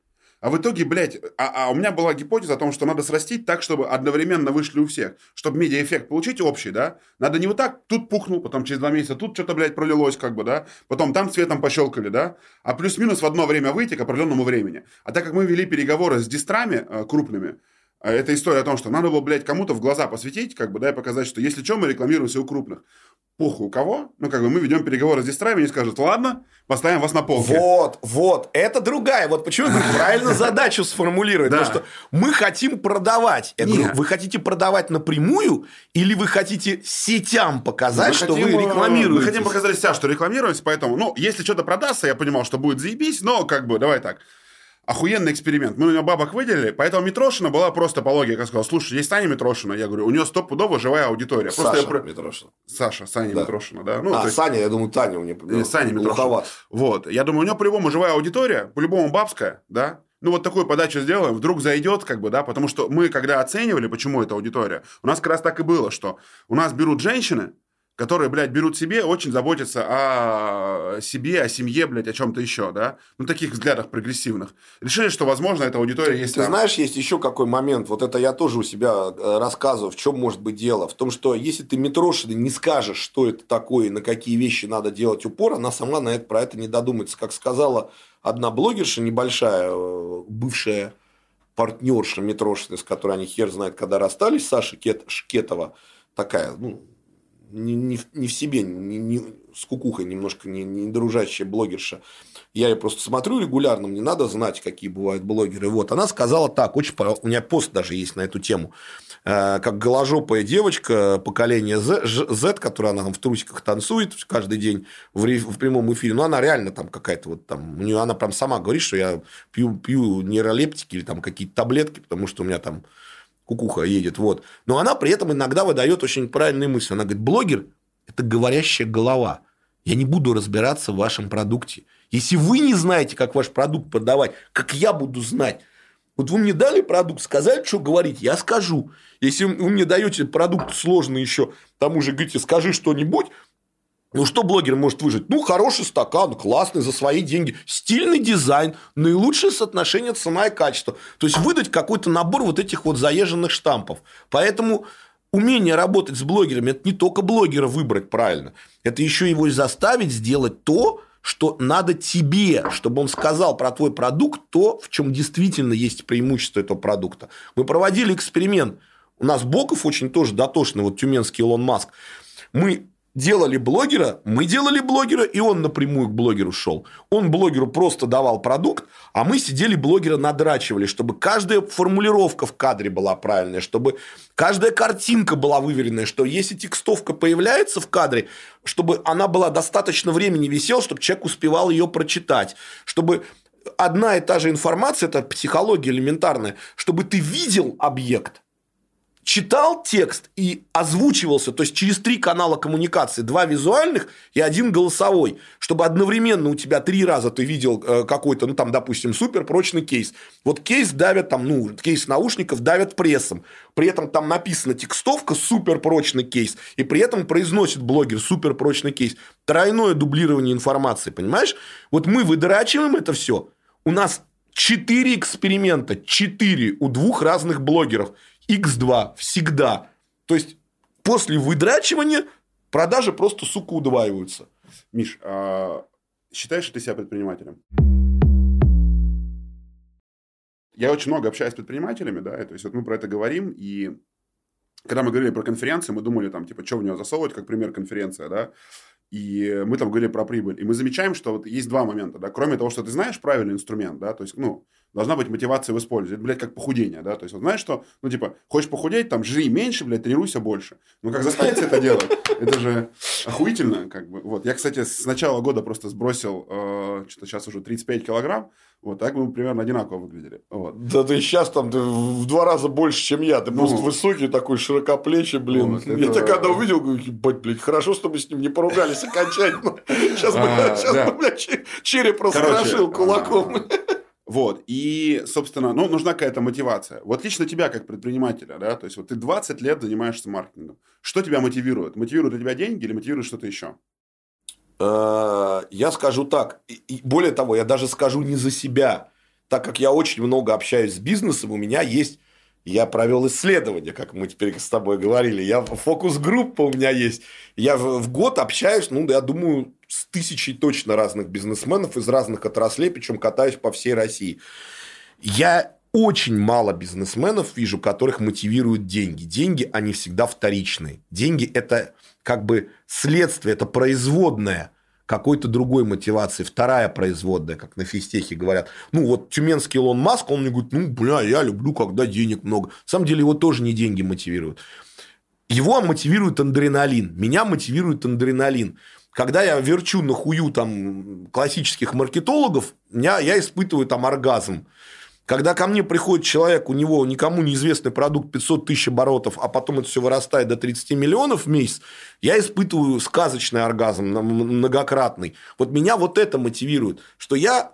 а в итоге, блядь, а, а у меня была гипотеза о том, что надо срастить так, чтобы одновременно вышли у всех. Чтобы медиаэффект получить общий, да. Надо не вот так, тут пухнул, потом через два месяца тут что-то, блядь, пролилось, как бы, да. Потом там цветом пощелкали, да. А плюс-минус в одно время выйти к определенному времени. А так как мы вели переговоры с дистрами э, крупными, а это история о том, что надо было, блядь, кому-то в глаза посветить, как бы, да, и показать, что если что, мы рекламируемся у крупных. Похуй у кого? Ну, как бы мы ведем переговоры с дистрами, они скажут, ладно, поставим вас на полке. Вот, вот, это другая. Вот почему я правильно (laughs) задачу сформулировать. Потому что мы хотим продавать. Я говорю, вы хотите продавать напрямую или вы хотите сетям показать, что вы э, рекламируете? Мы хотим показать себя, что рекламируемся, поэтому, ну, если что-то продастся, я понимал, что будет заебись, но как бы, давай так. Охуенный эксперимент. Мы на него бабок выделили, поэтому Митрошина была просто по логике. Я сказал, слушай, есть Таня Митрошина. Я говорю, у нее стопудово живая аудитория. Просто Саша я Митрошина. Саша, Саня Да. Митрошина, да. Ну, а, есть- Саня, я думаю, Таня у нее. Или Саня Митрошин. глуховат. Вот. Я думаю, у него по-любому живая аудитория, по-любому бабская, да. Ну, вот такую подачу сделаем, вдруг зайдет, как бы, да, потому что мы, когда оценивали, почему это аудитория, у нас как раз так и было, что у нас берут женщины, которые, блядь, берут себе, очень заботятся о себе, о семье, блядь, о чем-то еще, да? Ну, таких взглядах прогрессивных. Решили, что, возможно, эта аудитория есть Ты там. знаешь, есть еще какой момент, вот это я тоже у себя э, рассказываю, в чем может быть дело. В том, что если ты Митрошиной не скажешь, что это такое на какие вещи надо делать упор, она сама на это, про это не додумается. Как сказала одна блогерша небольшая, э, бывшая партнерша Митрошиной, с которой они хер знает, когда расстались, Саша Кет, Шкетова, такая, ну, не, не, не в себе, не, не, с кукухой немножко не, не дружащая блогерша. Я ее просто смотрю регулярно, мне надо знать, какие бывают блогеры. Вот, она сказала так, очень, у меня пост даже есть на эту тему. Э, как голожопая девочка поколения Z, Z, которая она там в трусиках танцует каждый день в, в прямом эфире. Ну, она реально там какая-то вот там... У нее она прям сама говорит, что я пью, пью нейролептики или там какие-то таблетки, потому что у меня там кукуха едет, вот. Но она при этом иногда выдает очень правильные мысли. Она говорит, блогер – это говорящая голова. Я не буду разбираться в вашем продукте. Если вы не знаете, как ваш продукт продавать, как я буду знать? Вот вы мне дали продукт, сказали, что говорить, я скажу. Если вы мне даете продукт сложный еще, тому же говорите, скажи что-нибудь, ну, что блогер может выжить? Ну, хороший стакан, классный, за свои деньги, стильный дизайн, наилучшее соотношение цена и качество. То есть, выдать какой-то набор вот этих вот заезженных штампов. Поэтому умение работать с блогерами – это не только блогера выбрать правильно, это еще его и заставить сделать то, что надо тебе, чтобы он сказал про твой продукт то, в чем действительно есть преимущество этого продукта. Мы проводили эксперимент. У нас Боков очень тоже дотошный, вот тюменский Илон Маск. Мы делали блогера, мы делали блогера, и он напрямую к блогеру шел. Он блогеру просто давал продукт, а мы сидели блогера надрачивали, чтобы каждая формулировка в кадре была правильная, чтобы каждая картинка была выверенная, что если текстовка появляется в кадре, чтобы она была достаточно времени висела, чтобы человек успевал ее прочитать, чтобы одна и та же информация, это психология элементарная, чтобы ты видел объект, читал текст и озвучивался, то есть через три канала коммуникации, два визуальных и один голосовой, чтобы одновременно у тебя три раза ты видел э, какой-то, ну там, допустим, супер прочный кейс. Вот кейс давят там, ну, кейс наушников давят прессом, при этом там написана текстовка супер прочный кейс, и при этом произносит блогер супер прочный кейс. Тройное дублирование информации, понимаешь? Вот мы выдрачиваем это все, у нас четыре эксперимента, четыре у двух разных блогеров – X2 всегда. То есть, после выдрачивания продажи просто, сука, удваиваются. Миш, а считаешь ли ты себя предпринимателем? Я очень много общаюсь с предпринимателями, да, то есть вот мы про это говорим, и когда мы говорили про конференцию, мы думали там, типа, что в нее засовывать, как пример конференция, да, и мы там говорили про прибыль, и мы замечаем, что вот есть два момента, да, кроме того, что ты знаешь правильный инструмент, да, то есть, ну, должна быть мотивация в использовании. Это, блядь, как похудение, да, то есть, вот знаешь, что, ну, типа, хочешь похудеть, там, жри меньше, блядь, тренируйся больше. Ну, как заставить это делать? Это же охуительно, как бы, вот. Я, кстати, с начала года просто сбросил, э, что-то сейчас уже 35 килограмм, вот так мы примерно одинаково выглядели. Вот. Да ты сейчас там ты в два раза больше, чем я. Ты ну, просто высокий такой, широкоплечий, блин. Вот, я тебя когда увидел, говорю, ебать, блядь, хорошо, что мы с ним не поругались окончательно. (laughs) Сейчас бы, а, сейчас бы блядь, череп раскрошил кулаком. А, вот, и, собственно, ну, нужна какая-то мотивация. Вот лично тебя, как предпринимателя, да, то есть вот ты 20 лет занимаешься маркетингом. Что тебя мотивирует? Мотивирует тебя деньги или мотивирует что-то еще? Э, я скажу так, и более того, я даже скажу не за себя, так как я очень много общаюсь с бизнесом, у меня есть я провел исследование, как мы теперь с тобой говорили. Я фокус-группа у меня есть. Я в год общаюсь, ну, я думаю, с тысячей точно разных бизнесменов из разных отраслей, причем катаюсь по всей России. Я очень мало бизнесменов вижу, которых мотивируют деньги. Деньги, они всегда вторичные. Деньги – это как бы следствие, это производное какой-то другой мотивации, вторая производная, как на физтехе говорят. Ну, вот тюменский Илон Маск, он мне говорит, ну, бля, я люблю, когда денег много. На самом деле, его тоже не деньги мотивируют. Его мотивирует адреналин. Меня мотивирует адреналин. Когда я верчу на хую там классических маркетологов, меня, я испытываю там оргазм. Когда ко мне приходит человек, у него никому неизвестный продукт 500 тысяч оборотов, а потом это все вырастает до 30 миллионов в месяц, я испытываю сказочный оргазм, многократный. Вот меня вот это мотивирует, что я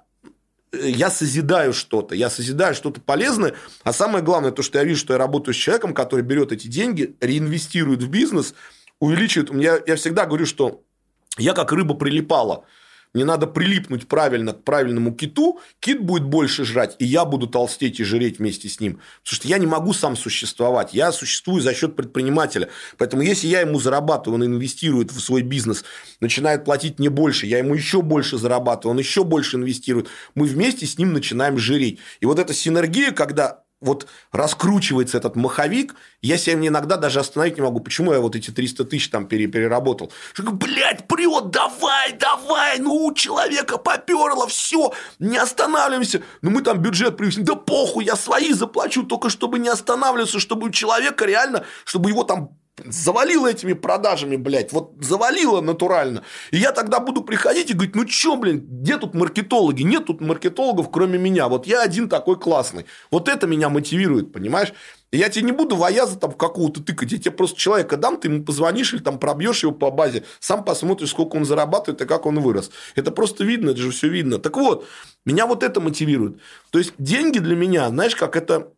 э, я созидаю что-то, я созидаю что-то полезное, а самое главное, то, что я вижу, что я работаю с человеком, который берет эти деньги, реинвестирует в бизнес, увеличивает. Я, я всегда говорю, что я как рыба прилипала. Мне надо прилипнуть правильно к правильному киту, кит будет больше жрать, и я буду толстеть и жреть вместе с ним. Потому что я не могу сам существовать. Я существую за счет предпринимателя. Поэтому, если я ему зарабатываю, он инвестирует в свой бизнес, начинает платить мне больше, я ему еще больше зарабатываю, он еще больше инвестирует, мы вместе с ним начинаем жиреть. И вот эта синергия, когда вот раскручивается этот маховик, я себя иногда даже остановить не могу. Почему я вот эти 300 тысяч там переработал? Что, блядь, прет, давай, давай, ну, у человека поперло, все, не останавливаемся. Ну, мы там бюджет привезли, да похуй, я свои заплачу, только чтобы не останавливаться, чтобы у человека реально, чтобы его там завалило этими продажами, блядь, вот завалило натурально. И я тогда буду приходить и говорить, ну чё, блин, где тут маркетологи? Нет тут маркетологов, кроме меня. Вот я один такой классный. Вот это меня мотивирует, понимаешь? Я тебе не буду вояза там какого-то тыкать. Я тебе просто человека дам, ты ему позвонишь или там пробьешь его по базе, сам посмотришь, сколько он зарабатывает и как он вырос. Это просто видно, это же все видно. Так вот, меня вот это мотивирует. То есть, деньги для меня, знаешь, как это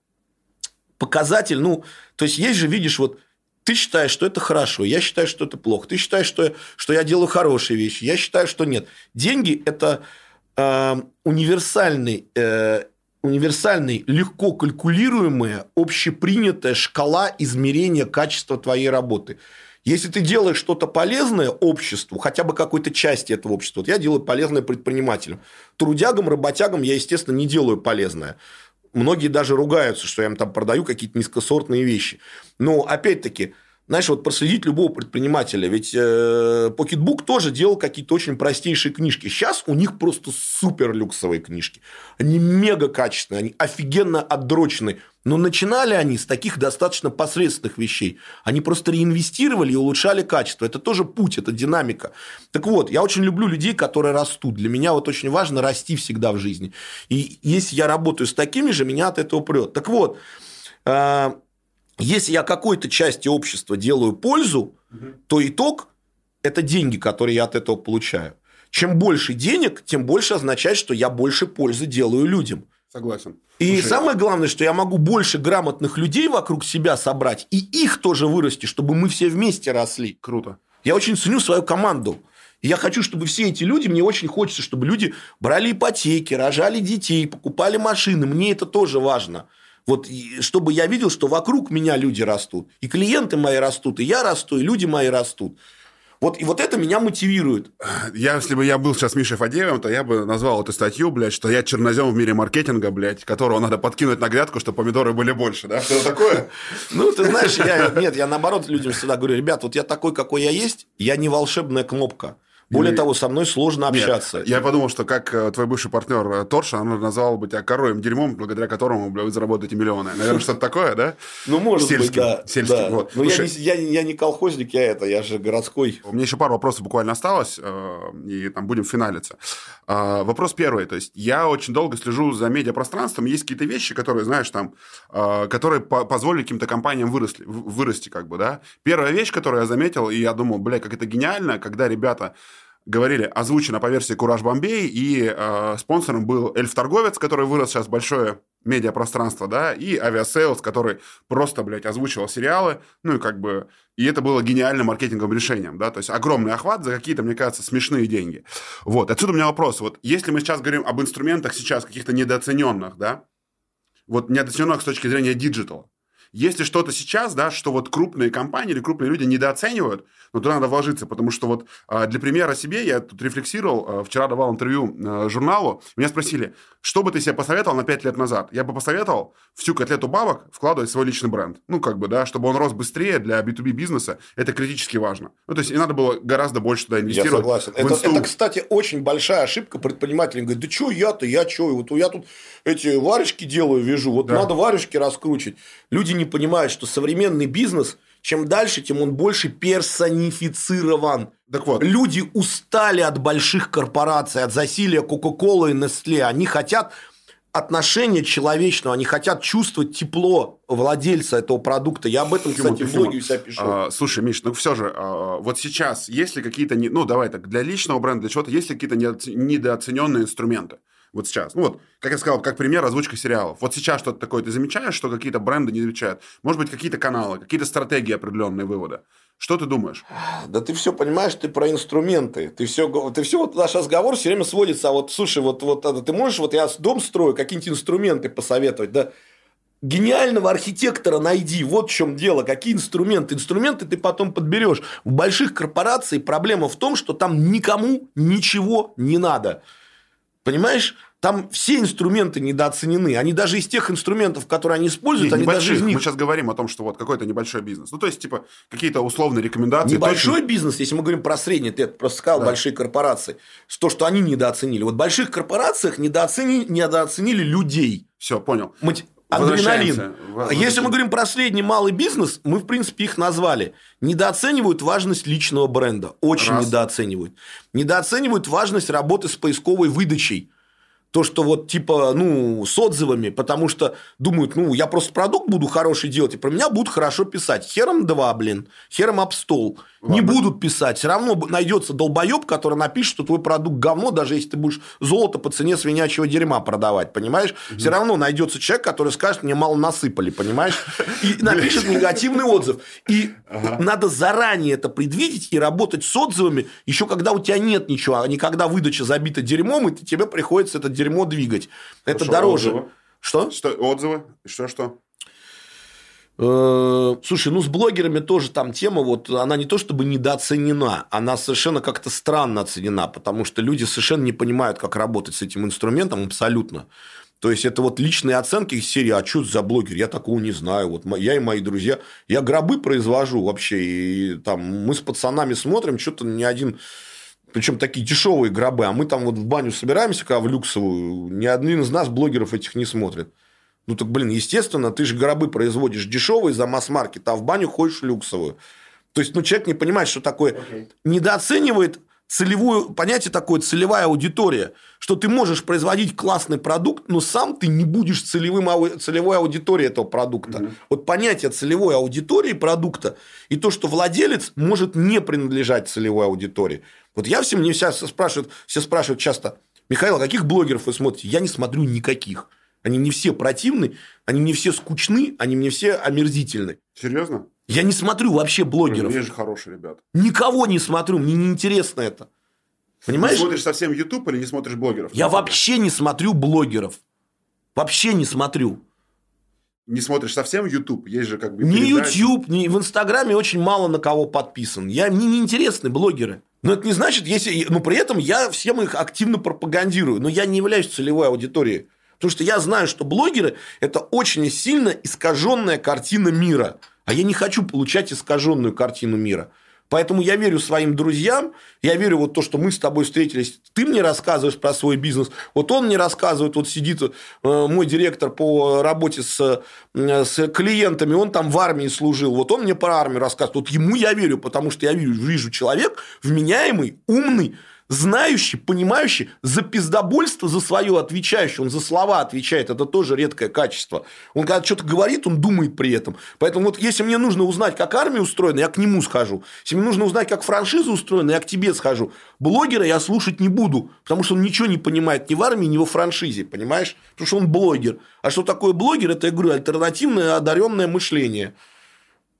показатель, ну, то есть, есть же, видишь, вот ты считаешь, что это хорошо, я считаю, что это плохо. Ты считаешь, что, что я делаю хорошие вещи, я считаю, что нет. Деньги – это э, универсальный, э, универсальный, легко калькулируемая, общепринятая шкала измерения качества твоей работы. Если ты делаешь что-то полезное обществу, хотя бы какой-то части этого общества, вот я делаю полезное предпринимателям. Трудягам, работягам я, естественно, не делаю полезное. Многие даже ругаются, что я им там продаю какие-то низкосортные вещи. Но, опять-таки, знаешь, вот проследить любого предпринимателя. Ведь э, Pocketbook тоже делал какие-то очень простейшие книжки. Сейчас у них просто супер люксовые книжки. Они мега качественные, они офигенно отдроченные. Но начинали они с таких достаточно посредственных вещей. Они просто реинвестировали и улучшали качество. Это тоже путь, это динамика. Так вот, я очень люблю людей, которые растут. Для меня вот очень важно расти всегда в жизни. И если я работаю с такими же, меня от этого прет. Так вот, э, если я какой-то части общества делаю пользу, то итог – это деньги, которые я от этого получаю. Чем больше денег, тем больше означает, что я больше пользы делаю людям. Согласен. И Слушай, самое главное, что я могу больше грамотных людей вокруг себя собрать, и их тоже вырасти, чтобы мы все вместе росли. Круто. Я очень ценю свою команду. И я хочу, чтобы все эти люди, мне очень хочется, чтобы люди брали ипотеки, рожали детей, покупали машины. Мне это тоже важно. Вот чтобы я видел, что вокруг меня люди растут. И клиенты мои растут, и я расту, и люди мои растут. Вот, и вот это меня мотивирует. Я, если бы я был сейчас Мишей Фадеевым, то я бы назвал эту статью, блядь, что я чернозем в мире маркетинга, блядь, которого надо подкинуть на грядку, чтобы помидоры были больше, да? Что такое? Ну, ты знаешь, я, нет, я наоборот людям всегда говорю, ребят, вот я такой, какой я есть, я не волшебная кнопка. Более Или... того, со мной сложно общаться. Нет, я подумал, что как э, твой бывший партнер э, Торша, она назвала бы тебя короем дерьмом, благодаря которому бля, вы заработаете миллионы. Наверное, что-то такое, да? Ну, может Сельским. быть, да. Сельским, да. Вот. Но я не, я, я не колхозник, я это, я же городской. У меня еще пару вопросов буквально осталось, э, и там будем финалиться. Вопрос первый. То есть, я очень долго слежу за медиапространством. Есть какие-то вещи, которые, знаешь, там, которые позволили каким-то компаниям выросли, вырасти, как бы, да. Первая вещь, которую я заметил, и я думал, бля, как это гениально, когда ребята говорили, озвучено по версии Кураж Бомбей, и э, спонсором был Эльф-торговец, который вырос сейчас большое медиапространство, да, и Авиасейлс, который просто, блядь, озвучивал сериалы, ну и как бы, и это было гениальным маркетинговым решением, да, то есть огромный охват за какие-то, мне кажется, смешные деньги. Вот, отсюда у меня вопрос, вот если мы сейчас говорим об инструментах сейчас каких-то недооцененных, да, вот недооцененных с точки зрения диджитала, если что-то сейчас, да, что вот крупные компании или крупные люди недооценивают, но туда надо вложиться, потому что вот а, для примера себе я тут рефлексировал, а, вчера давал интервью а, журналу, меня спросили, что бы ты себе посоветовал на 5 лет назад? Я бы посоветовал всю котлету бабок вкладывать в свой личный бренд. Ну, как бы, да, чтобы он рос быстрее для B2B бизнеса, это критически важно. Ну, то есть, и надо было гораздо больше туда инвестировать. Я согласен. Это, это, кстати, очень большая ошибка предпринимателей. Говорит, да что я-то, я что, вот я тут эти варежки делаю, вижу, вот да. надо варежки раскручивать. Люди не понимают, что современный бизнес, чем дальше, тем он больше персонифицирован. Так вот. Люди устали от больших корпораций, от засилия Кока-Колы и Nestle. Они хотят отношения человечного, они хотят чувствовать тепло владельца этого продукта. Я об этом, кстати, в блоге у себя пишу. А, слушай, Миш, ну все же, а, вот сейчас есть ли какие-то, ну давай так, для личного бренда, для чего-то, есть ли какие-то недооцененные инструменты? Вот сейчас. Ну вот, как я сказал, как пример, озвучка сериалов. Вот сейчас что-то такое ты замечаешь, что какие-то бренды не замечают? Может быть, какие-то каналы, какие-то стратегии определенные вывода? Что ты думаешь? Да ты все понимаешь, ты про инструменты. Ты все, ты все вот наш разговор все время сводится, а вот, слушай, вот, вот ты можешь, вот я дом строю, какие-нибудь инструменты посоветовать, да? Гениального архитектора найди. Вот в чем дело. Какие инструменты? Инструменты ты потом подберешь. В больших корпорациях проблема в том, что там никому ничего не надо. Понимаешь? Там все инструменты недооценены. Они даже из тех инструментов, которые они используют, Нет, они даже из них... Мы сейчас говорим о том, что вот какой-то небольшой бизнес. Ну, то есть, типа, какие-то условные рекомендации. Небольшой точно... бизнес, если мы говорим про средний, ты просто сказал, да. большие корпорации. То, что они недооценили. Вот в больших корпорациях недооценили, недооценили людей. Все, понял. Мы... Адреналин. Если мы говорим про средний малый бизнес, мы, в принципе, их назвали. Недооценивают важность личного бренда. Очень Раз. недооценивают. Недооценивают важность работы с поисковой выдачей то, что вот типа, ну, с отзывами, потому что думают, ну, я просто продукт буду хороший делать, и про меня будут хорошо писать. Хером два, блин, хером об стол. Ладно. Не будут писать. Все равно найдется долбоеб, который напишет, что твой продукт говно, даже если ты будешь золото по цене свинячьего дерьма продавать, понимаешь? Угу. Все равно найдется человек, который скажет, мне мало насыпали, понимаешь? И (laughs) напишет негативный отзыв. И надо заранее это предвидеть и работать с отзывами, еще когда у тебя нет ничего, а не когда выдача забита дерьмом, и тебе приходится это дерьмо двигать. Это дороже. Что? Что? Отзывы? Что-что? Э, слушай, ну с блогерами тоже там тема, вот она не то чтобы недооценена, она совершенно как-то странно оценена, потому что люди совершенно не понимают, как работать с этим инструментом абсолютно. То есть это вот личные оценки из серии, а что за блогер, я такого не знаю. Вот я и мои друзья, я гробы произвожу вообще, и там мы с пацанами смотрим, что-то ни один причем такие дешевые гробы, а мы там вот в баню собираемся, когда в люксовую, ни один из нас блогеров этих не смотрит. Ну так, блин, естественно, ты же гробы производишь дешевые за масс-маркет, а в баню ходишь люксовую. То есть, ну, человек не понимает, что такое. Okay. Недооценивает целевую, понятие такое целевая аудитория, что ты можешь производить классный продукт, но сам ты не будешь целевым, целевой аудиторией этого продукта. Угу. Вот понятие целевой аудитории продукта и то, что владелец может не принадлежать целевой аудитории. Вот я всем мне все спрашивают, все спрашивают часто, Михаил, а каких блогеров вы смотрите? Я не смотрю никаких. Они не все противны, они не все скучны, они мне все омерзительны. Серьезно? Я не смотрю вообще блогеров. Блин, же хорошие ребята. Никого не смотрю, мне не интересно это. Понимаешь? Ты смотришь совсем YouTube или не смотришь блогеров? Я вообще не смотрю блогеров. Вообще не смотрю. Не смотришь совсем YouTube? Есть же как бы Ни передачи. YouTube, ни в Инстаграме очень мало на кого подписан. Я, мне не интересны блогеры. Но это не значит, если... Но при этом я всем их активно пропагандирую. Но я не являюсь целевой аудиторией. Потому что я знаю, что блогеры – это очень сильно искаженная картина мира. А я не хочу получать искаженную картину мира. Поэтому я верю своим друзьям, я верю вот то, что мы с тобой встретились, ты мне рассказываешь про свой бизнес, вот он мне рассказывает, вот сидит э, мой директор по работе с, э, с клиентами, он там в армии служил, вот он мне про армию рассказывает, вот ему я верю, потому что я вижу, вижу человек вменяемый, умный, знающий, понимающий, за пиздобольство за свое отвечающий, он за слова отвечает, это тоже редкое качество. Он когда что-то говорит, он думает при этом. Поэтому вот если мне нужно узнать, как армия устроена, я к нему схожу. Если мне нужно узнать, как франшиза устроена, я к тебе схожу. Блогера я слушать не буду, потому что он ничего не понимает ни в армии, ни во франшизе, понимаешь? Потому что он блогер. А что такое блогер? Это, я говорю, альтернативное одаренное мышление.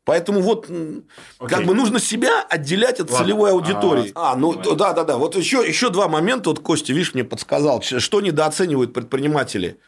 Поэтому вот okay. как бы нужно себя отделять от Ладно. целевой аудитории. А, а ну да, да, да. Вот еще, еще два момента. Вот Костя, видишь, мне подсказал, что недооценивают предприниматели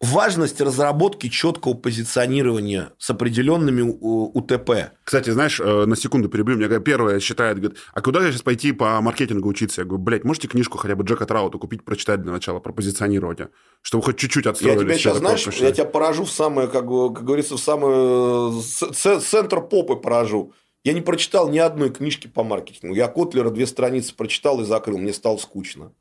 важность разработки четкого позиционирования с определенными УТП. Кстати, знаешь, э, на секунду перебью, мне первое считает, говорит, а куда я сейчас пойти по маркетингу учиться? Я говорю, блядь, можете книжку хотя бы Джека Траута купить, прочитать для начала про позиционирование, чтобы хоть чуть-чуть отстроились. Я тебя сейчас, знаешь, я тебя поражу в самое, как, как говорится, в самый э, центр попы поражу. Я не прочитал ни одной книжки по маркетингу. Я Котлера две страницы прочитал и закрыл. Мне стало скучно.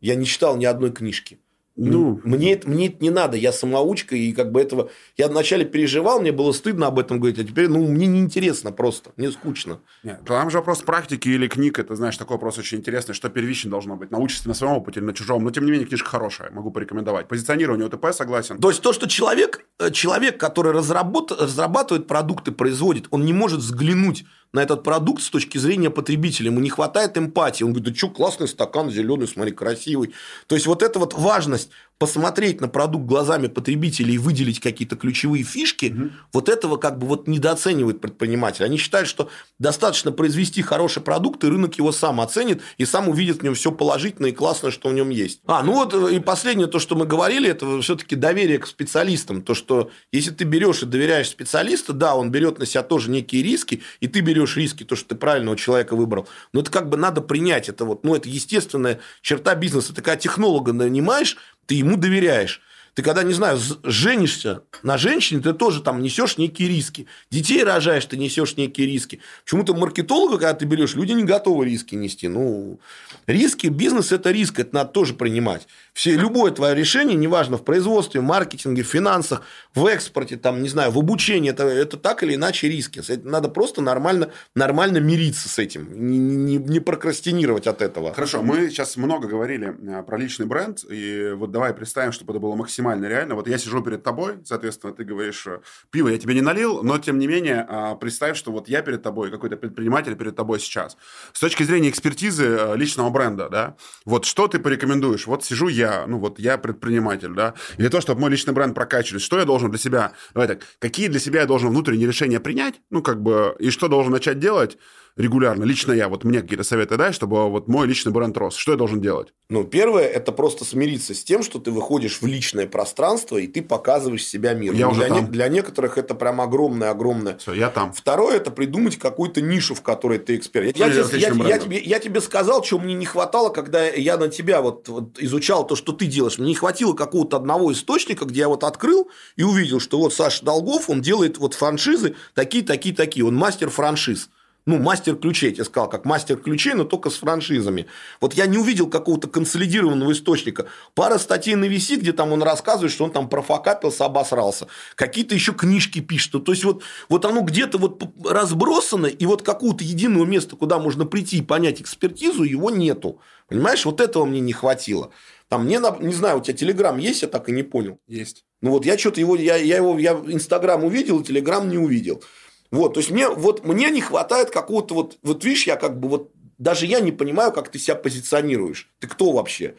Я не читал ни одной книжки. Ну, мне, мне это не надо, я самоучка, и как бы этого... Я вначале переживал, мне было стыдно об этом говорить, а теперь, ну, мне неинтересно просто, мне скучно. Нет, там же вопрос практики или книг, это, знаешь, такой вопрос очень интересный, что первично должно быть, научиться на своем опыте или на чужом, но, тем не менее, книжка хорошая, могу порекомендовать. Позиционирование ОТП, согласен. То есть, то, что человек, э, человек который разработ... разрабатывает продукты, производит, он не может взглянуть на этот продукт с точки зрения потребителя. Ему не хватает эмпатии. Он говорит, да что, классный стакан, зеленый, смотри, красивый. То есть, вот эта вот важность посмотреть на продукт глазами потребителей и выделить какие-то ключевые фишки, угу. вот этого как бы вот недооценивает предприниматель. Они считают, что достаточно произвести хороший продукт, и рынок его сам оценит, и сам увидит в нем все положительное и классное, что в нем есть. А, ну вот и последнее, то, что мы говорили, это все-таки доверие к специалистам. То, что если ты берешь и доверяешь специалиста, да, он берет на себя тоже некие риски, и ты берешь риски, то, что ты правильного человека выбрал. Но это как бы надо принять. Это вот, ну, это естественная черта бизнеса. Ты когда технолога нанимаешь, ты ему доверяешь. Ты когда, не знаю, женишься на женщине, ты тоже там несешь некие риски. Детей рожаешь, ты несешь некие риски. Почему-то маркетолога, когда ты берешь, люди не готовы риски нести. Ну, риски, бизнес – это риск, это надо тоже принимать. Все, любое твое решение, неважно, в производстве, маркетинге, в финансах, в экспорте, там, не знаю, в обучении, это, это так или иначе риски. Надо просто нормально, нормально мириться с этим, не, не, не прокрастинировать от этого. Хорошо, мы сейчас много говорили э, про личный бренд, и вот давай представим, чтобы это было максимально реально. Вот я сижу перед тобой, соответственно, ты говоришь, э, пиво я тебе не налил, но тем не менее а, представь, что вот я перед тобой, какой-то предприниматель перед тобой сейчас. С точки зрения экспертизы э, личного бренда, да, вот что ты порекомендуешь? Вот сижу я, ну вот я предприниматель, да, для того, чтобы мой личный бренд прокачивать, что я должен для себя, давай так, какие для себя я должен внутренние решения принять, ну как бы, и что должен начать делать, регулярно, лично я, вот мне какие-то советы дай, чтобы вот мой личный бренд рос. Что я должен делать? Ну, первое, это просто смириться с тем, что ты выходишь в личное пространство, и ты показываешь себя миру. Я уже для, там. Не, для некоторых это прям огромное-огромное. Все, я там. Второе, это придумать какую-то нишу, в которой ты эксперт. Я, я, я, я, тебе, я тебе сказал, чего мне не хватало, когда я на тебя вот, вот изучал то, что ты делаешь. Мне не хватило какого-то одного источника, где я вот открыл и увидел, что вот Саша Долгов, он делает вот франшизы такие, такие, такие. Он мастер франшиз ну, мастер ключей, я тебе сказал, как мастер ключей, но только с франшизами. Вот я не увидел какого-то консолидированного источника. Пара статей на VC, где там он рассказывает, что он там профокапился, обосрался. Какие-то еще книжки пишет. То есть, вот, вот оно где-то вот разбросано, и вот какого-то единого места, куда можно прийти и понять экспертизу, его нету. Понимаешь, вот этого мне не хватило. Там мне, не знаю, у тебя Телеграм есть, я так и не понял. Есть. Ну вот я что-то его, я, я его, я Инстаграм увидел, Телеграм не увидел. Вот, то есть мне, вот, мне не хватает какого-то вот, вот видишь, я как бы вот, даже я не понимаю, как ты себя позиционируешь. Ты кто вообще?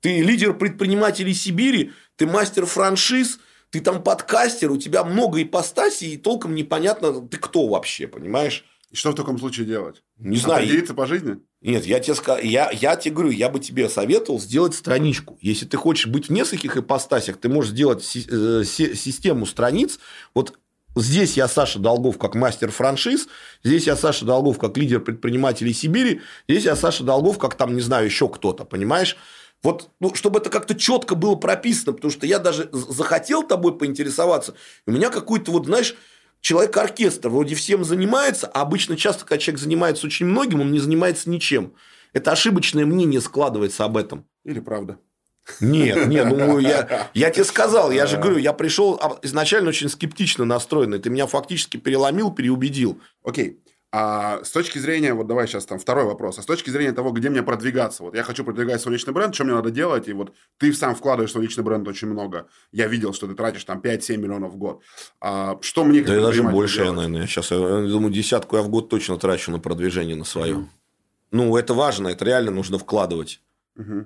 Ты лидер предпринимателей Сибири, ты мастер франшиз, ты там подкастер, у тебя много ипостасей, и толком непонятно, ты кто вообще, понимаешь? И что в таком случае делать? Не знаю. Определиться по жизни? Нет, я тебе, я, я тебе говорю, я бы тебе советовал сделать страничку. Если ты хочешь быть в нескольких ипостасях, ты можешь сделать э, систему страниц. Вот Здесь я Саша Долгов как мастер франшиз, здесь я Саша Долгов как лидер предпринимателей Сибири, здесь я Саша Долгов как там, не знаю, еще кто-то, понимаешь? Вот, ну, чтобы это как-то четко было прописано, потому что я даже захотел тобой поинтересоваться, у меня какой-то вот, знаешь, человек-оркестр вроде всем занимается, а обычно часто, когда человек занимается очень многим, он не занимается ничем. Это ошибочное мнение складывается об этом. Или правда. Нет, нет, ну я, я тебе сказал, я же говорю, я пришел изначально очень скептично настроенный, ты меня фактически переломил, переубедил. Окей. А с точки зрения, вот давай сейчас там второй вопрос, а с точки зрения того, где мне продвигаться, вот я хочу продвигать свой личный бренд, что мне надо делать, и вот ты сам вкладываешь в свой личный бренд очень много, я видел, что ты тратишь там 5-7 миллионов в год, а что мне Да даже больше, я, наверное, сейчас, я думаю, десятку я в год точно трачу на продвижение на свое. Mm. Ну, это важно, это реально нужно вкладывать. Угу.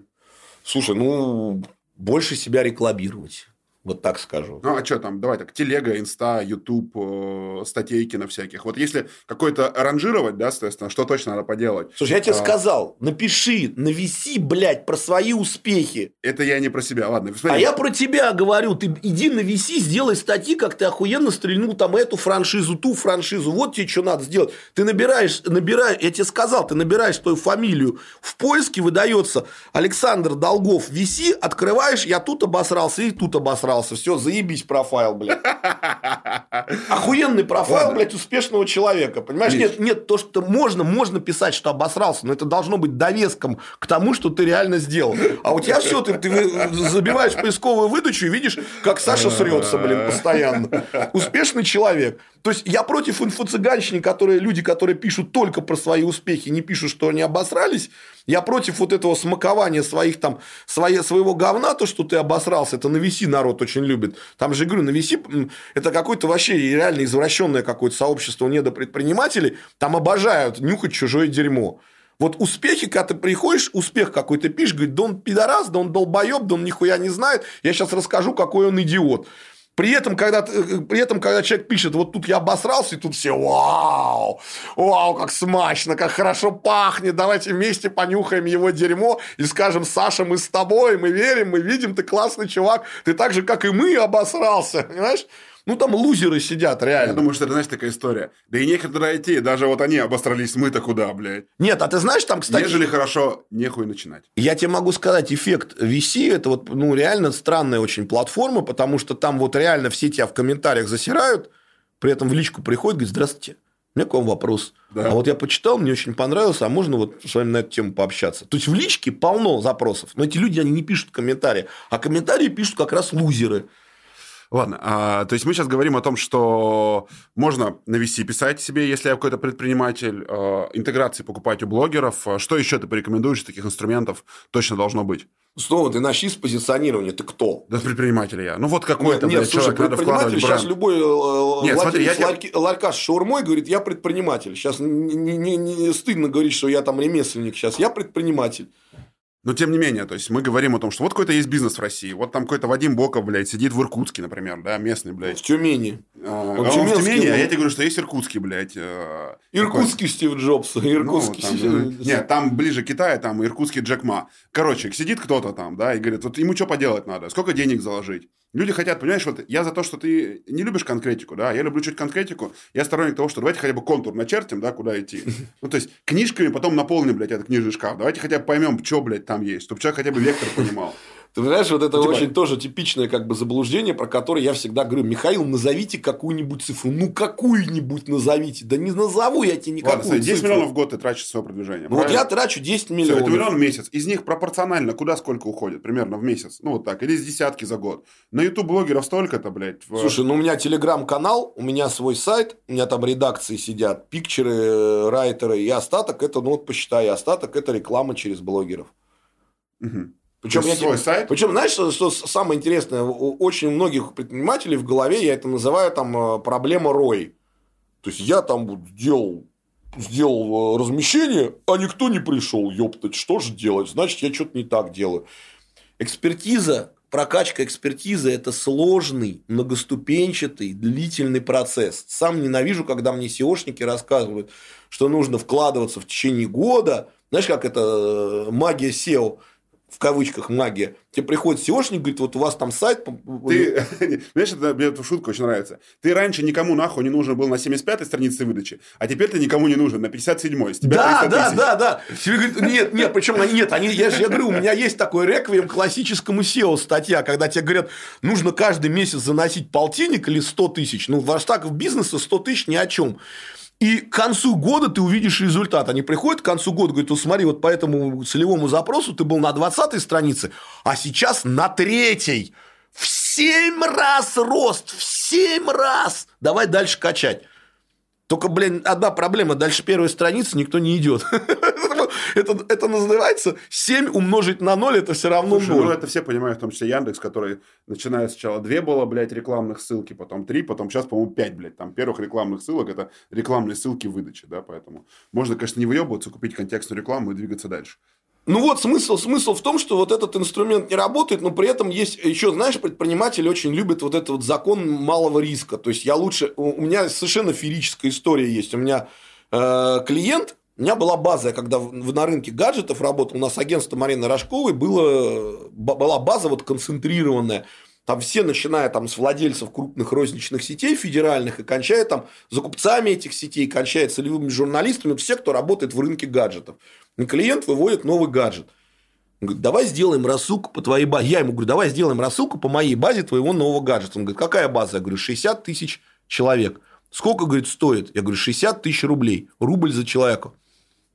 Слушай, ну, больше себя рекламировать. Вот так скажу. Ну, а что там? Давай так, телега, инста, ютуб, э, статейки на всяких. Вот если какой-то ранжировать, да, соответственно, что точно надо поделать? Слушай, я тебе а... сказал, напиши, нависи, блядь, про свои успехи. Это я не про себя, ладно. Смотри. А я про тебя говорю. Ты иди нависи, сделай статьи, как ты охуенно стрельнул там эту франшизу, ту франшизу. Вот тебе что надо сделать. Ты набираешь, набираешь, я тебе сказал, ты набираешь твою фамилию. В поиске выдается Александр Долгов, виси, открываешь, я тут обосрался и тут обосрался собрался, все, заебись профайл, блядь. (laughs) Охуенный профайл, Ладно. блядь, успешного человека. Понимаешь, нет, нет, то, что можно, можно писать, что обосрался, но это должно быть довеском к тому, что ты реально сделал. А у тебя все, ты, ты забиваешь поисковую выдачу и видишь, как Саша срется, блин, постоянно. Успешный человек. То есть, я против инфо-цыганщины, которые люди, которые пишут только про свои успехи, не пишут, что они обосрались. Я против вот этого смакования своих там, своей, своего говна, то, что ты обосрался. Это на VC народ очень любит. Там же, говорю, на VC это какое-то вообще реально извращенное какое-то сообщество недопредпринимателей. Там обожают нюхать чужое дерьмо. Вот успехи, когда ты приходишь, успех какой-то пишешь, говорит, да он пидорас, да он долбоеб, да он нихуя не знает, я сейчас расскажу, какой он идиот. При этом, когда, при этом, когда человек пишет, вот тут я обосрался, и тут все, вау, вау, как смачно, как хорошо пахнет, давайте вместе понюхаем его дерьмо и скажем, Саша, мы с тобой, мы верим, мы видим, ты классный чувак, ты так же, как и мы, обосрался, понимаешь? Ну, там лузеры сидят, реально. Я думаю, что это, знаешь, такая история. Да и нехер туда идти, даже вот они обосрались, мы-то куда, блядь? Нет, а ты знаешь, там, кстати... Нежели хорошо, нехуй начинать. Я тебе могу сказать, эффект VC, это вот, ну, реально странная очень платформа, потому что там вот реально все тебя в комментариях засирают, при этом в личку приходит, говорит, здравствуйте, у меня к вам вопрос. Да. А вот я почитал, мне очень понравилось, а можно вот с вами на эту тему пообщаться? То есть, в личке полно запросов, но эти люди, они не пишут комментарии, а комментарии пишут как раз лузеры. Ладно, а, то есть мы сейчас говорим о том, что можно на VC писать себе, если я какой-то предприниматель, а, интеграции покупать у блогеров. А что еще ты порекомендуешь из таких инструментов точно должно быть? Снова ты начни с позиционирования. Ты кто? Да предприниматель я. Ну вот какой-то, нет, нет, слушай, человек, надо вкладывать сейчас бренд. любой э, нет, смотри, я ларьки, тебя... ларька с шаурмой говорит, я предприниматель. Сейчас не, не, не стыдно говорить, что я там ремесленник. Сейчас я предприниматель. Но тем не менее, то есть мы говорим о том, что вот какой-то есть бизнес в России. Вот там какой-то Вадим Боков, блядь, сидит в Иркутске, например, да, местный, блядь. В Тюмени. А, он, он в Тюмени, а я тебе говорю, что есть Иркутский, блядь. Э, Иркутский такой. Стив Джобс. Иркутский. Ну, там, Стив... Нет, там ближе к Китаю, там Иркутский Джек Ма. Короче, сидит кто-то там, да, и говорит, вот ему что поделать надо, сколько денег заложить. Люди хотят, понимаешь, вот я за то, что ты не любишь конкретику, да, я люблю чуть конкретику, я сторонник того, что давайте хотя бы контур начертим, да, куда идти. (laughs) Ну, то есть, книжками потом наполним, блядь, этот книжный шкаф. Давайте хотя бы поймем, что, блядь, там есть, чтобы человек хотя бы вектор понимал. Ты знаешь, вот это типа... очень тоже типичное как бы заблуждение, про которое я всегда говорю, Михаил, назовите какую-нибудь цифру. Ну, какую-нибудь назовите. Да не назову я тебе никакую Ладно, 10 цифру. миллионов в год ты тратишь свое продвижение. Ну, вот я трачу 10 миллионов. Все, это миллион в месяц. Из них пропорционально куда сколько уходит? Примерно в месяц. Ну, вот так. Или из десятки за год. На YouTube блогеров столько-то, блядь. В... Слушай, ну, у меня телеграм-канал, у меня свой сайт, у меня там редакции сидят, пикчеры, э, райтеры, и остаток это, ну, вот посчитай, остаток это реклама через блогеров. Угу. Причем, я свой сайт? Причем, знаешь, что, что самое интересное? У очень многих предпринимателей в голове я это называю там э, проблема рой. То есть я там вот сделал, сделал э, размещение, а никто не пришел. Ёптать, что же делать? Значит, я что-то не так делаю. Экспертиза, прокачка экспертизы – это сложный, многоступенчатый, длительный процесс. Сам ненавижу, когда мне SEOшники рассказывают, что нужно вкладываться в течение года. Знаешь, как это э, магия SEO – в кавычках магия. Тебе приходит SEOшник, говорит, вот у вас там сайт. Ты, (laughs) знаешь, это, мне эта шутка очень нравится. Ты раньше никому нахуй не нужен был на 75-й странице выдачи, а теперь ты никому не нужен на 57-й. С тебя да, да, да, да. Тебе говорят, нет, нет, причем нет, они, я же я говорю, у меня есть такой реквием классическому SEO статья, когда тебе говорят, нужно каждый месяц заносить полтинник или 100 тысяч. Ну, в бизнесе 100 тысяч ни о чем. И к концу года ты увидишь результат. Они приходят к концу года, говорят, вот смотри, вот по этому целевому запросу ты был на 20 странице, а сейчас на третьей. В 7 раз рост, в 7 раз. Давай дальше качать. Только, блин, одна проблема. Дальше первой страницы никто не идет. (laughs) это, это называется 7 умножить на 0, это все равно Слушай, 0. Ну, это все понимают, в том числе Яндекс, который начинает сначала 2 было, блядь, рекламных ссылки, потом 3, потом сейчас, по-моему, 5, блядь. Там первых рекламных ссылок это рекламные ссылки выдачи, да, поэтому можно, конечно, не выебываться, купить контекстную рекламу и двигаться дальше. Ну вот смысл, смысл в том, что вот этот инструмент не работает, но при этом есть еще, знаешь, предприниматели очень любят вот этот вот закон малого риска. То есть я лучше, у меня совершенно феерическая история есть. У меня э, клиент, у меня была база, я когда на рынке гаджетов работал, у нас агентство Марины Рожковой было, была база вот концентрированная. Там все, начиная там с владельцев крупных розничных сетей федеральных и кончая там закупцами этих сетей, кончая целевыми журналистами, все, кто работает в рынке гаджетов. И клиент выводит новый гаджет. Он говорит, давай сделаем рассылку по твоей базе. Я ему говорю, давай сделаем рассылку по моей базе твоего нового гаджета. Он говорит, какая база? Я говорю, 60 тысяч человек. Сколько, говорит, стоит? Я говорю, 60 тысяч рублей. Рубль за человека.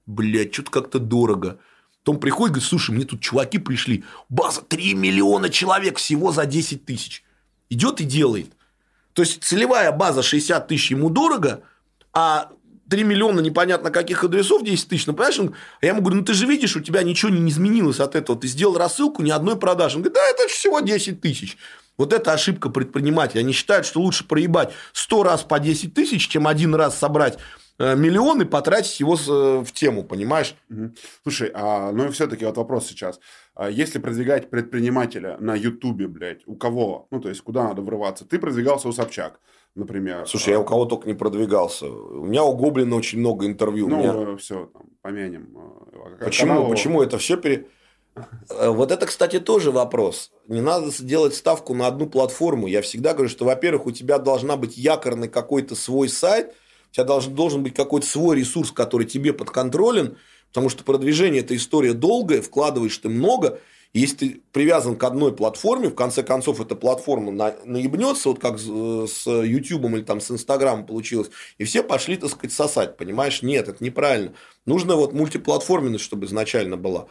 Блядь, что-то как-то дорого. Потом приходит, говорит, слушай, мне тут чуваки пришли. База 3 миллиона человек всего за 10 тысяч. Идет и делает. То есть целевая база 60 тысяч ему дорого, а 3 миллиона непонятно каких адресов, 10 тысяч, ну, понимаешь? Он, а я ему говорю, ну, ты же видишь, у тебя ничего не изменилось от этого. Ты сделал рассылку, ни одной продажи. Он говорит, да, это всего 10 тысяч. Вот это ошибка предпринимателя. Они считают, что лучше проебать 100 раз по 10 тысяч, чем один раз собрать э, миллион и потратить его э, в тему, понимаешь? Слушай, а, ну и все-таки вот вопрос сейчас. А если продвигать предпринимателя на Ютубе, блядь, у кого? Ну, то есть, куда надо врываться? Ты продвигался у Собчак например. Слушай, я у кого только не продвигался. У меня у Гоблина очень много интервью. Ну, меня... все, там, помянем. А почему? Канал... Почему это все пере... Э, вот это, кстати, тоже вопрос. Не надо делать ставку на одну платформу. Я всегда говорю, что, во-первых, у тебя должна быть якорный какой-то свой сайт, у тебя должен, должен быть какой-то свой ресурс, который тебе подконтролен, потому что продвижение – это история долгая, вкладываешь ты много, если ты привязан к одной платформе, в конце концов, эта платформа на, наебнется, вот как с YouTube или там с Инстаграмом получилось, и все пошли, так сказать, сосать, понимаешь? Нет, это неправильно. Нужно вот мультиплатформенность, чтобы изначально была.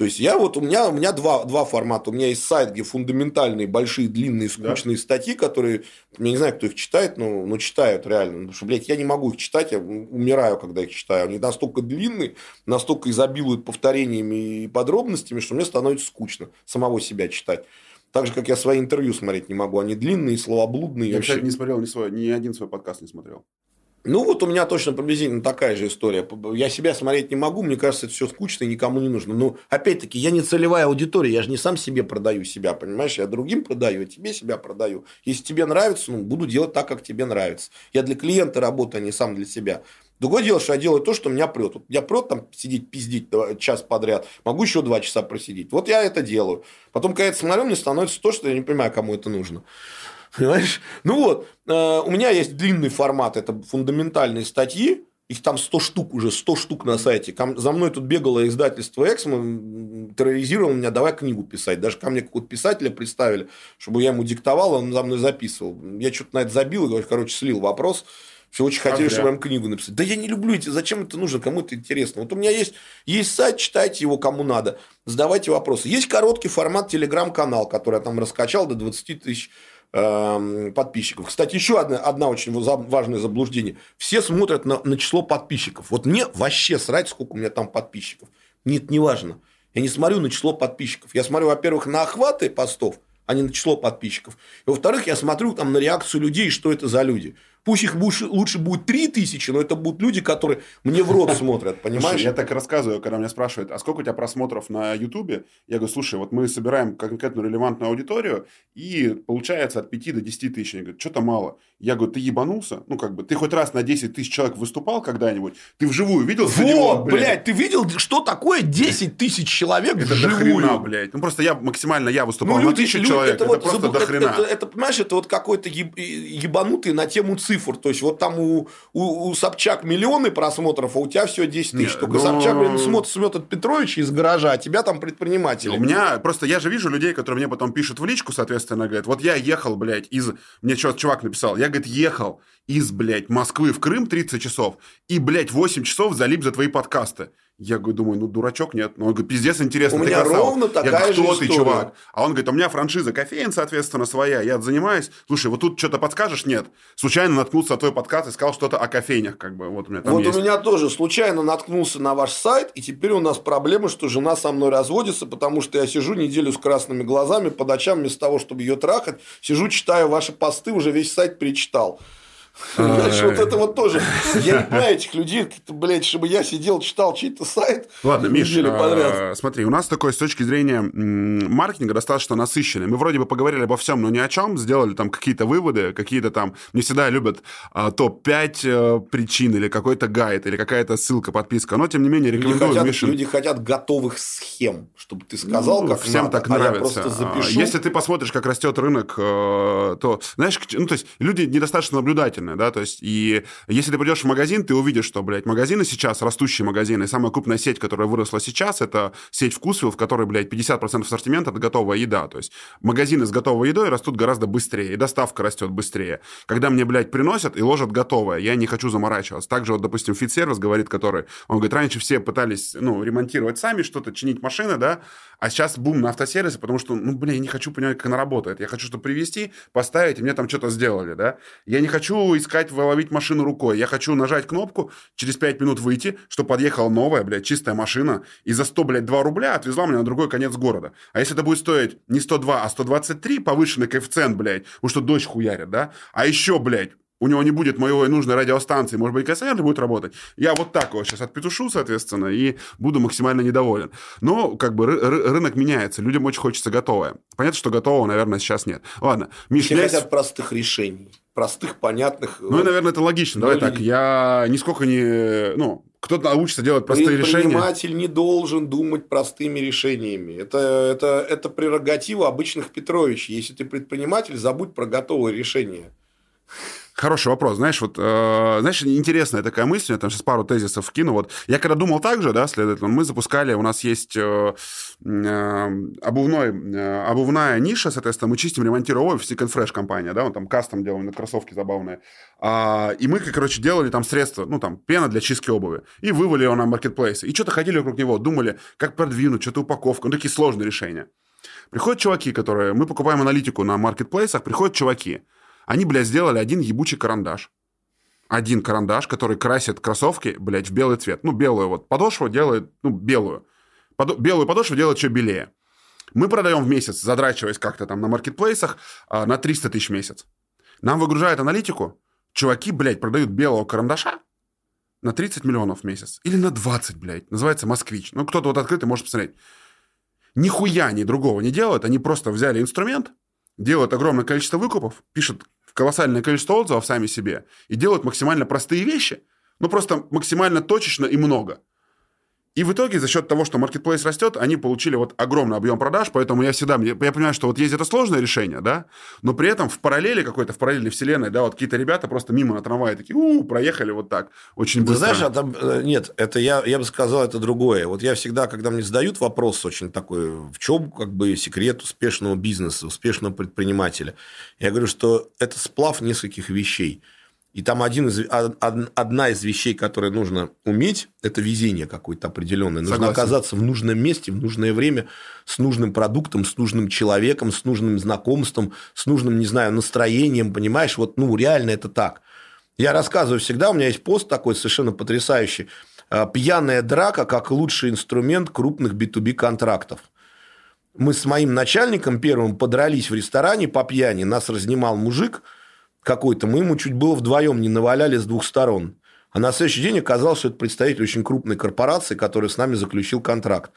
То есть я вот у меня у меня два, два формата. У меня есть сайт, где фундаментальные, большие, длинные, скучные да. статьи, которые я не знаю, кто их читает, но, но читают реально. Потому что, блядь, я не могу их читать, я умираю, когда их читаю. Они настолько длинные, настолько изобилуют повторениями и подробностями, что мне становится скучно самого себя читать. Так же, как я свои интервью смотреть не могу. Они длинные, словоблудные. Я, вообще... кстати, не смотрел ни, свой, ни один свой подкаст не смотрел. Ну, вот у меня точно приблизительно такая же история. Я себя смотреть не могу, мне кажется, это все скучно и никому не нужно. Но, опять-таки, я не целевая аудитория, я же не сам себе продаю себя, понимаешь? Я другим продаю, а тебе себя продаю. Если тебе нравится, ну, буду делать так, как тебе нравится. Я для клиента работаю, а не сам для себя. Другое дело, что я делаю то, что меня прет. Вот я прет там сидеть, пиздить час подряд. Могу еще два часа просидеть. Вот я это делаю. Потом, когда я это смотрю, мне становится то, что я не понимаю, кому это нужно. Понимаешь? Ну вот, э, у меня есть длинный формат, это фундаментальные статьи, их там 100 штук уже, 100 штук на сайте. За мной тут бегало издательство «Эксмо», терроризировал меня, давай книгу писать. Даже ко мне какого-то писателя представили, чтобы я ему диктовал, он за мной записывал. Я что-то на это забил и, короче, слил вопрос. Все очень хотели, а чтобы я им книгу написать. Да я не люблю эти, зачем это нужно, кому это интересно. Вот у меня есть, есть сайт, читайте его кому надо, задавайте вопросы. Есть короткий формат телеграм-канал, который я там раскачал до 20 тысяч подписчиков. Кстати, еще одна, одна очень важное заблуждение. Все смотрят на, на число подписчиков. Вот мне вообще срать, сколько у меня там подписчиков. Нет, не важно. Я не смотрю на число подписчиков. Я смотрю, во-первых, на охваты постов, а не на число подписчиков. И, во-вторых, я смотрю там на реакцию людей, что это за люди. Пусть их лучше будет 3 тысячи, но это будут люди, которые мне в рот смотрят, понимаешь? Я так рассказываю, когда меня спрашивают, а сколько у тебя просмотров на Ютубе? Я говорю, слушай, вот мы собираем конкретную релевантную аудиторию, и получается от 5 до 10 тысяч. Они говорят, что-то мало. Я говорю, ты ебанулся? Ну, как бы, ты хоть раз на 10 тысяч человек выступал когда-нибудь? Ты вживую видел Вот, блядь. блядь, ты видел, что такое 10 тысяч человек это вживую? Это блядь. Ну, просто я максимально я выступал ну, люди, на тысячу люди, человек, это, это вот, просто заб... до хрена. Это, это, это, понимаешь, это вот какой-то ебанутый на тему цифр. То есть, вот там у, у, у Собчак миллионы просмотров, а у тебя всего 10 тысяч. Только но... Собчак, блин, смотрит, смотрит Петровича из гаража, а тебя там предприниматели. У меня просто я же вижу людей, которые мне потом пишут в личку, соответственно, говорят, вот я ехал, блядь, из... Мне что чувак написал, я, говорит, ехал из, блядь, Москвы в Крым 30 часов и, блядь, 8 часов залип за твои подкасты. Я говорю, думаю, ну, дурачок нет. Ну, он говорит, пиздец, интересно, у ты меня красава. ровно такая я говорю, кто же ты, история. чувак? А он говорит, у меня франшиза кофеин, соответственно, своя. Я занимаюсь. Слушай, вот тут что-то подскажешь? Нет. Случайно наткнулся на твой подкаст и сказал что-то о кофейнях. Как бы, вот у меня там Вот есть. у меня тоже случайно наткнулся на ваш сайт, и теперь у нас проблема, что жена со мной разводится, потому что я сижу неделю с красными глазами по ночам, вместо того, чтобы ее трахать, сижу, читаю ваши посты, уже весь сайт перечитал. Значит, вот это вот тоже. Я не понимаю (laughs) этих людей, блядь, чтобы я сидел, читал чей-то сайт. Ладно, Миш, а, смотри, у нас такой с точки зрения маркетинга достаточно насыщенный. Мы вроде бы поговорили обо всем, но ни о чем, сделали там какие-то выводы, какие-то там... Не всегда любят а, топ-5 э, причин или какой-то гайд, или какая-то ссылка, подписка. Но, тем не менее, рекомендую, люди хотят, люди хотят готовых схем, чтобы ты сказал, ну, как Всем надо, так а нравится. Если ты посмотришь, как растет рынок, э, то, знаешь, ну, то есть, люди недостаточно наблюдательны нежелательное, да, то есть, и если ты придешь в магазин, ты увидишь, что, блядь, магазины сейчас, растущие магазины, самая крупная сеть, которая выросла сейчас, это сеть Вкусвилл, в которой, блядь, 50% ассортимента – это готовая еда, то есть магазины с готовой едой растут гораздо быстрее, и доставка растет быстрее. Когда мне, блядь, приносят и ложат готовое, я не хочу заморачиваться. Также вот, допустим, фит-сервис говорит, который, он говорит, раньше все пытались, ну, ремонтировать сами что-то, чинить машины, да, а сейчас бум на автосервисы, потому что, ну, блин, я не хочу понимать, как она работает. Я хочу, чтобы привезти, поставить, и мне там что-то сделали, да. Я не хочу искать, выловить машину рукой. Я хочу нажать кнопку, через 5 минут выйти, что подъехала новая, блядь, чистая машина, и за 100, блядь, 2 рубля отвезла меня на другой конец города. А если это будет стоить не 102, а 123, повышенный коэффициент, блядь, уж что дождь хуярит, да, а еще, блядь, у него не будет моей нужной радиостанции, может быть, КСР не будет работать. Я вот так вот сейчас отпетушу, соответственно, и буду максимально недоволен. Но как бы ры- рынок меняется, людям очень хочется готовое. Понятно, что готового, наверное, сейчас нет. Ладно, Миш, Все хотят есть... простых решений. Простых, понятных. Ну, и, наверное, это логично. Давай так, я нисколько не... Ну, кто-то научится делать простые решения. Предприниматель не должен думать простыми решениями. Это, это, это прерогатива обычных Петровичей. Если ты предприниматель, забудь про готовые решения. Хороший вопрос. Знаешь, вот, э, знаешь, интересная такая мысль, я там сейчас пару тезисов вкину. Вот я когда думал так же, да, следовательно, мы запускали, у нас есть э, э, обувной, э, обувная ниша, соответственно, мы чистим, ремонтируем обувь, Second Fresh компания, да, он там кастом делаем на кроссовки забавные. А, и мы, короче, делали там средства, ну, там, пена для чистки обуви. И вывали его на маркетплейсы. И что-то ходили вокруг него, думали, как продвинуть, что-то упаковку. Ну, такие сложные решения. Приходят чуваки, которые... Мы покупаем аналитику на маркетплейсах, приходят чуваки – они, блядь, сделали один ебучий карандаш. Один карандаш, который красит кроссовки, блядь, в белый цвет. Ну, белую вот подошву делает, ну, белую. Подо... Белую подошву делает еще белее. Мы продаем в месяц, задрачиваясь как-то там на маркетплейсах, а, на 300 тысяч в месяц. Нам выгружают аналитику, чуваки, блядь, продают белого карандаша на 30 миллионов в месяц. Или на 20, блядь. Называется «Москвич». Ну, кто-то вот открытый может посмотреть. Нихуя ни другого не делают. Они просто взяли инструмент, делают огромное количество выкупов, пишут колоссальное количество отзывов сами себе и делают максимально простые вещи, но просто максимально точечно и много. И в итоге за счет того, что маркетплейс растет, они получили вот огромный объем продаж, поэтому я всегда, я, понимаю, что вот есть это сложное решение, да, но при этом в параллели какой-то, в параллельной вселенной, да, вот какие-то ребята просто мимо на трамвае такие, у, проехали вот так, очень быстро. Ты знаешь, а там, э, нет, это я, я бы сказал, это другое. Вот я всегда, когда мне задают вопрос очень такой, в чем как бы секрет успешного бизнеса, успешного предпринимателя, я говорю, что это сплав нескольких вещей – и там один из, одна из вещей, которые нужно уметь, это везение какое-то определенное. Нужно Согласен. оказаться в нужном месте, в нужное время, с нужным продуктом, с нужным человеком, с нужным знакомством, с нужным, не знаю, настроением, понимаешь? Вот, ну, реально это так. Я рассказываю всегда, у меня есть пост такой совершенно потрясающий. «А, Пьяная драка как лучший инструмент крупных B2B контрактов. Мы с моим начальником первым подрались в ресторане по пьяни. Нас разнимал мужик – какой-то, мы ему чуть было вдвоем не наваляли с двух сторон. А на следующий день оказалось, что это представитель очень крупной корпорации, который с нами заключил контракт.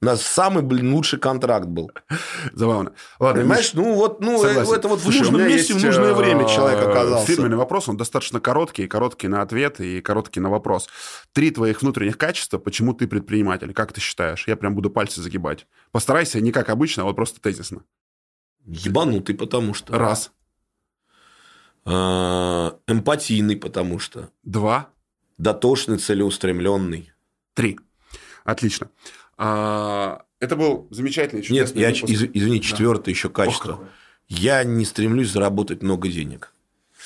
У нас самый, блин, лучший контракт был. Забавно. Ладно, Понимаешь, ну вот, ну, Согласен. это вот Слушай, в нужном месте, в нужное время э, человек оказался. Фирменный вопрос, он достаточно короткий, короткий на ответ и короткий на вопрос. Три твоих внутренних качества, почему ты предприниматель, как ты считаешь? Я прям буду пальцы загибать. Постарайся не как обычно, а вот просто тезисно. Ебанутый, потому что. Раз. А, эмпатийный, потому что. Два. Дотошный, целеустремленный. Три. Отлично. А, это был замечательный Нет, я, выпуск. из, извини, четвертое да. еще качество. Ох, я не стремлюсь заработать много денег.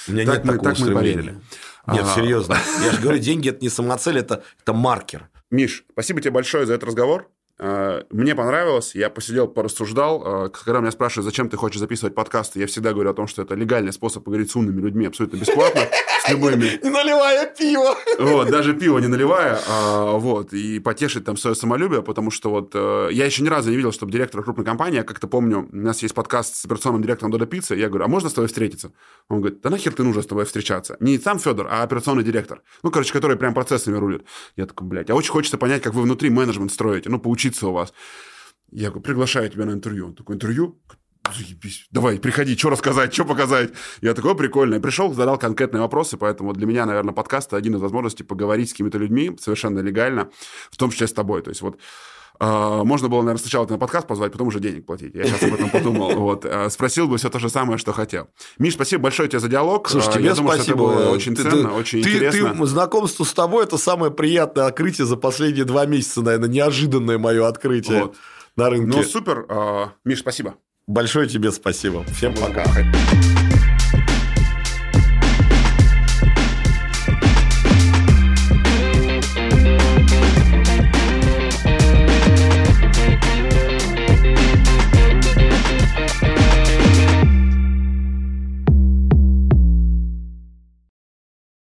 У меня так нет мы, такого так стремления. Нет, а... серьезно. Я же говорю, деньги это не самоцель, это, это маркер. Миш, спасибо тебе большое за этот разговор. Э, мне понравилось, я посидел, порассуждал. Э, когда меня спрашивают, зачем ты хочешь записывать подкасты, я всегда говорю о том, что это легальный способ поговорить с умными людьми абсолютно бесплатно, (laughs) с любыми. Не наливая пиво. Вот, даже пиво не наливая, а, вот, и потешить там свое самолюбие, потому что вот э, я еще ни разу не видел, чтобы директор крупной компании, я как-то помню, у нас есть подкаст с операционным директором Дода Пиццы, я говорю, а можно с тобой встретиться? Он говорит, да нахер ты нужно с тобой встречаться? Не сам Федор, а операционный директор. Ну, короче, который прям процессами рулит. Я такой, блядь, а очень хочется понять, как вы внутри менеджмент строите, ну, поучиться у вас. Я говорю, приглашаю тебя на интервью. Он такой, интервью? Заебись. Давай, приходи, что рассказать, что показать. Я такой, прикольный. Пришел, задал конкретные вопросы, поэтому для меня, наверное, подкаст – один из возможностей поговорить с какими-то людьми совершенно легально, в том числе с тобой. То есть вот э, можно было, наверное, сначала на подкаст позвать, потом уже денег платить. Я сейчас об этом подумал. (laughs) Вот. Э, спросил бы все то же самое, что хотел. Миш, спасибо большое тебе за диалог. Слушай, тебе Я думаю, спасибо. что это было очень Ты- ценно, ты- очень ты- интересно. ты- знакомство с тобой – это самое приятное открытие за последние два месяца, наверное, неожиданное мое открытие Вот. на рынке. Ну, супер. Миш, спасибо. Большое тебе спасибо. Всем пока. Пока.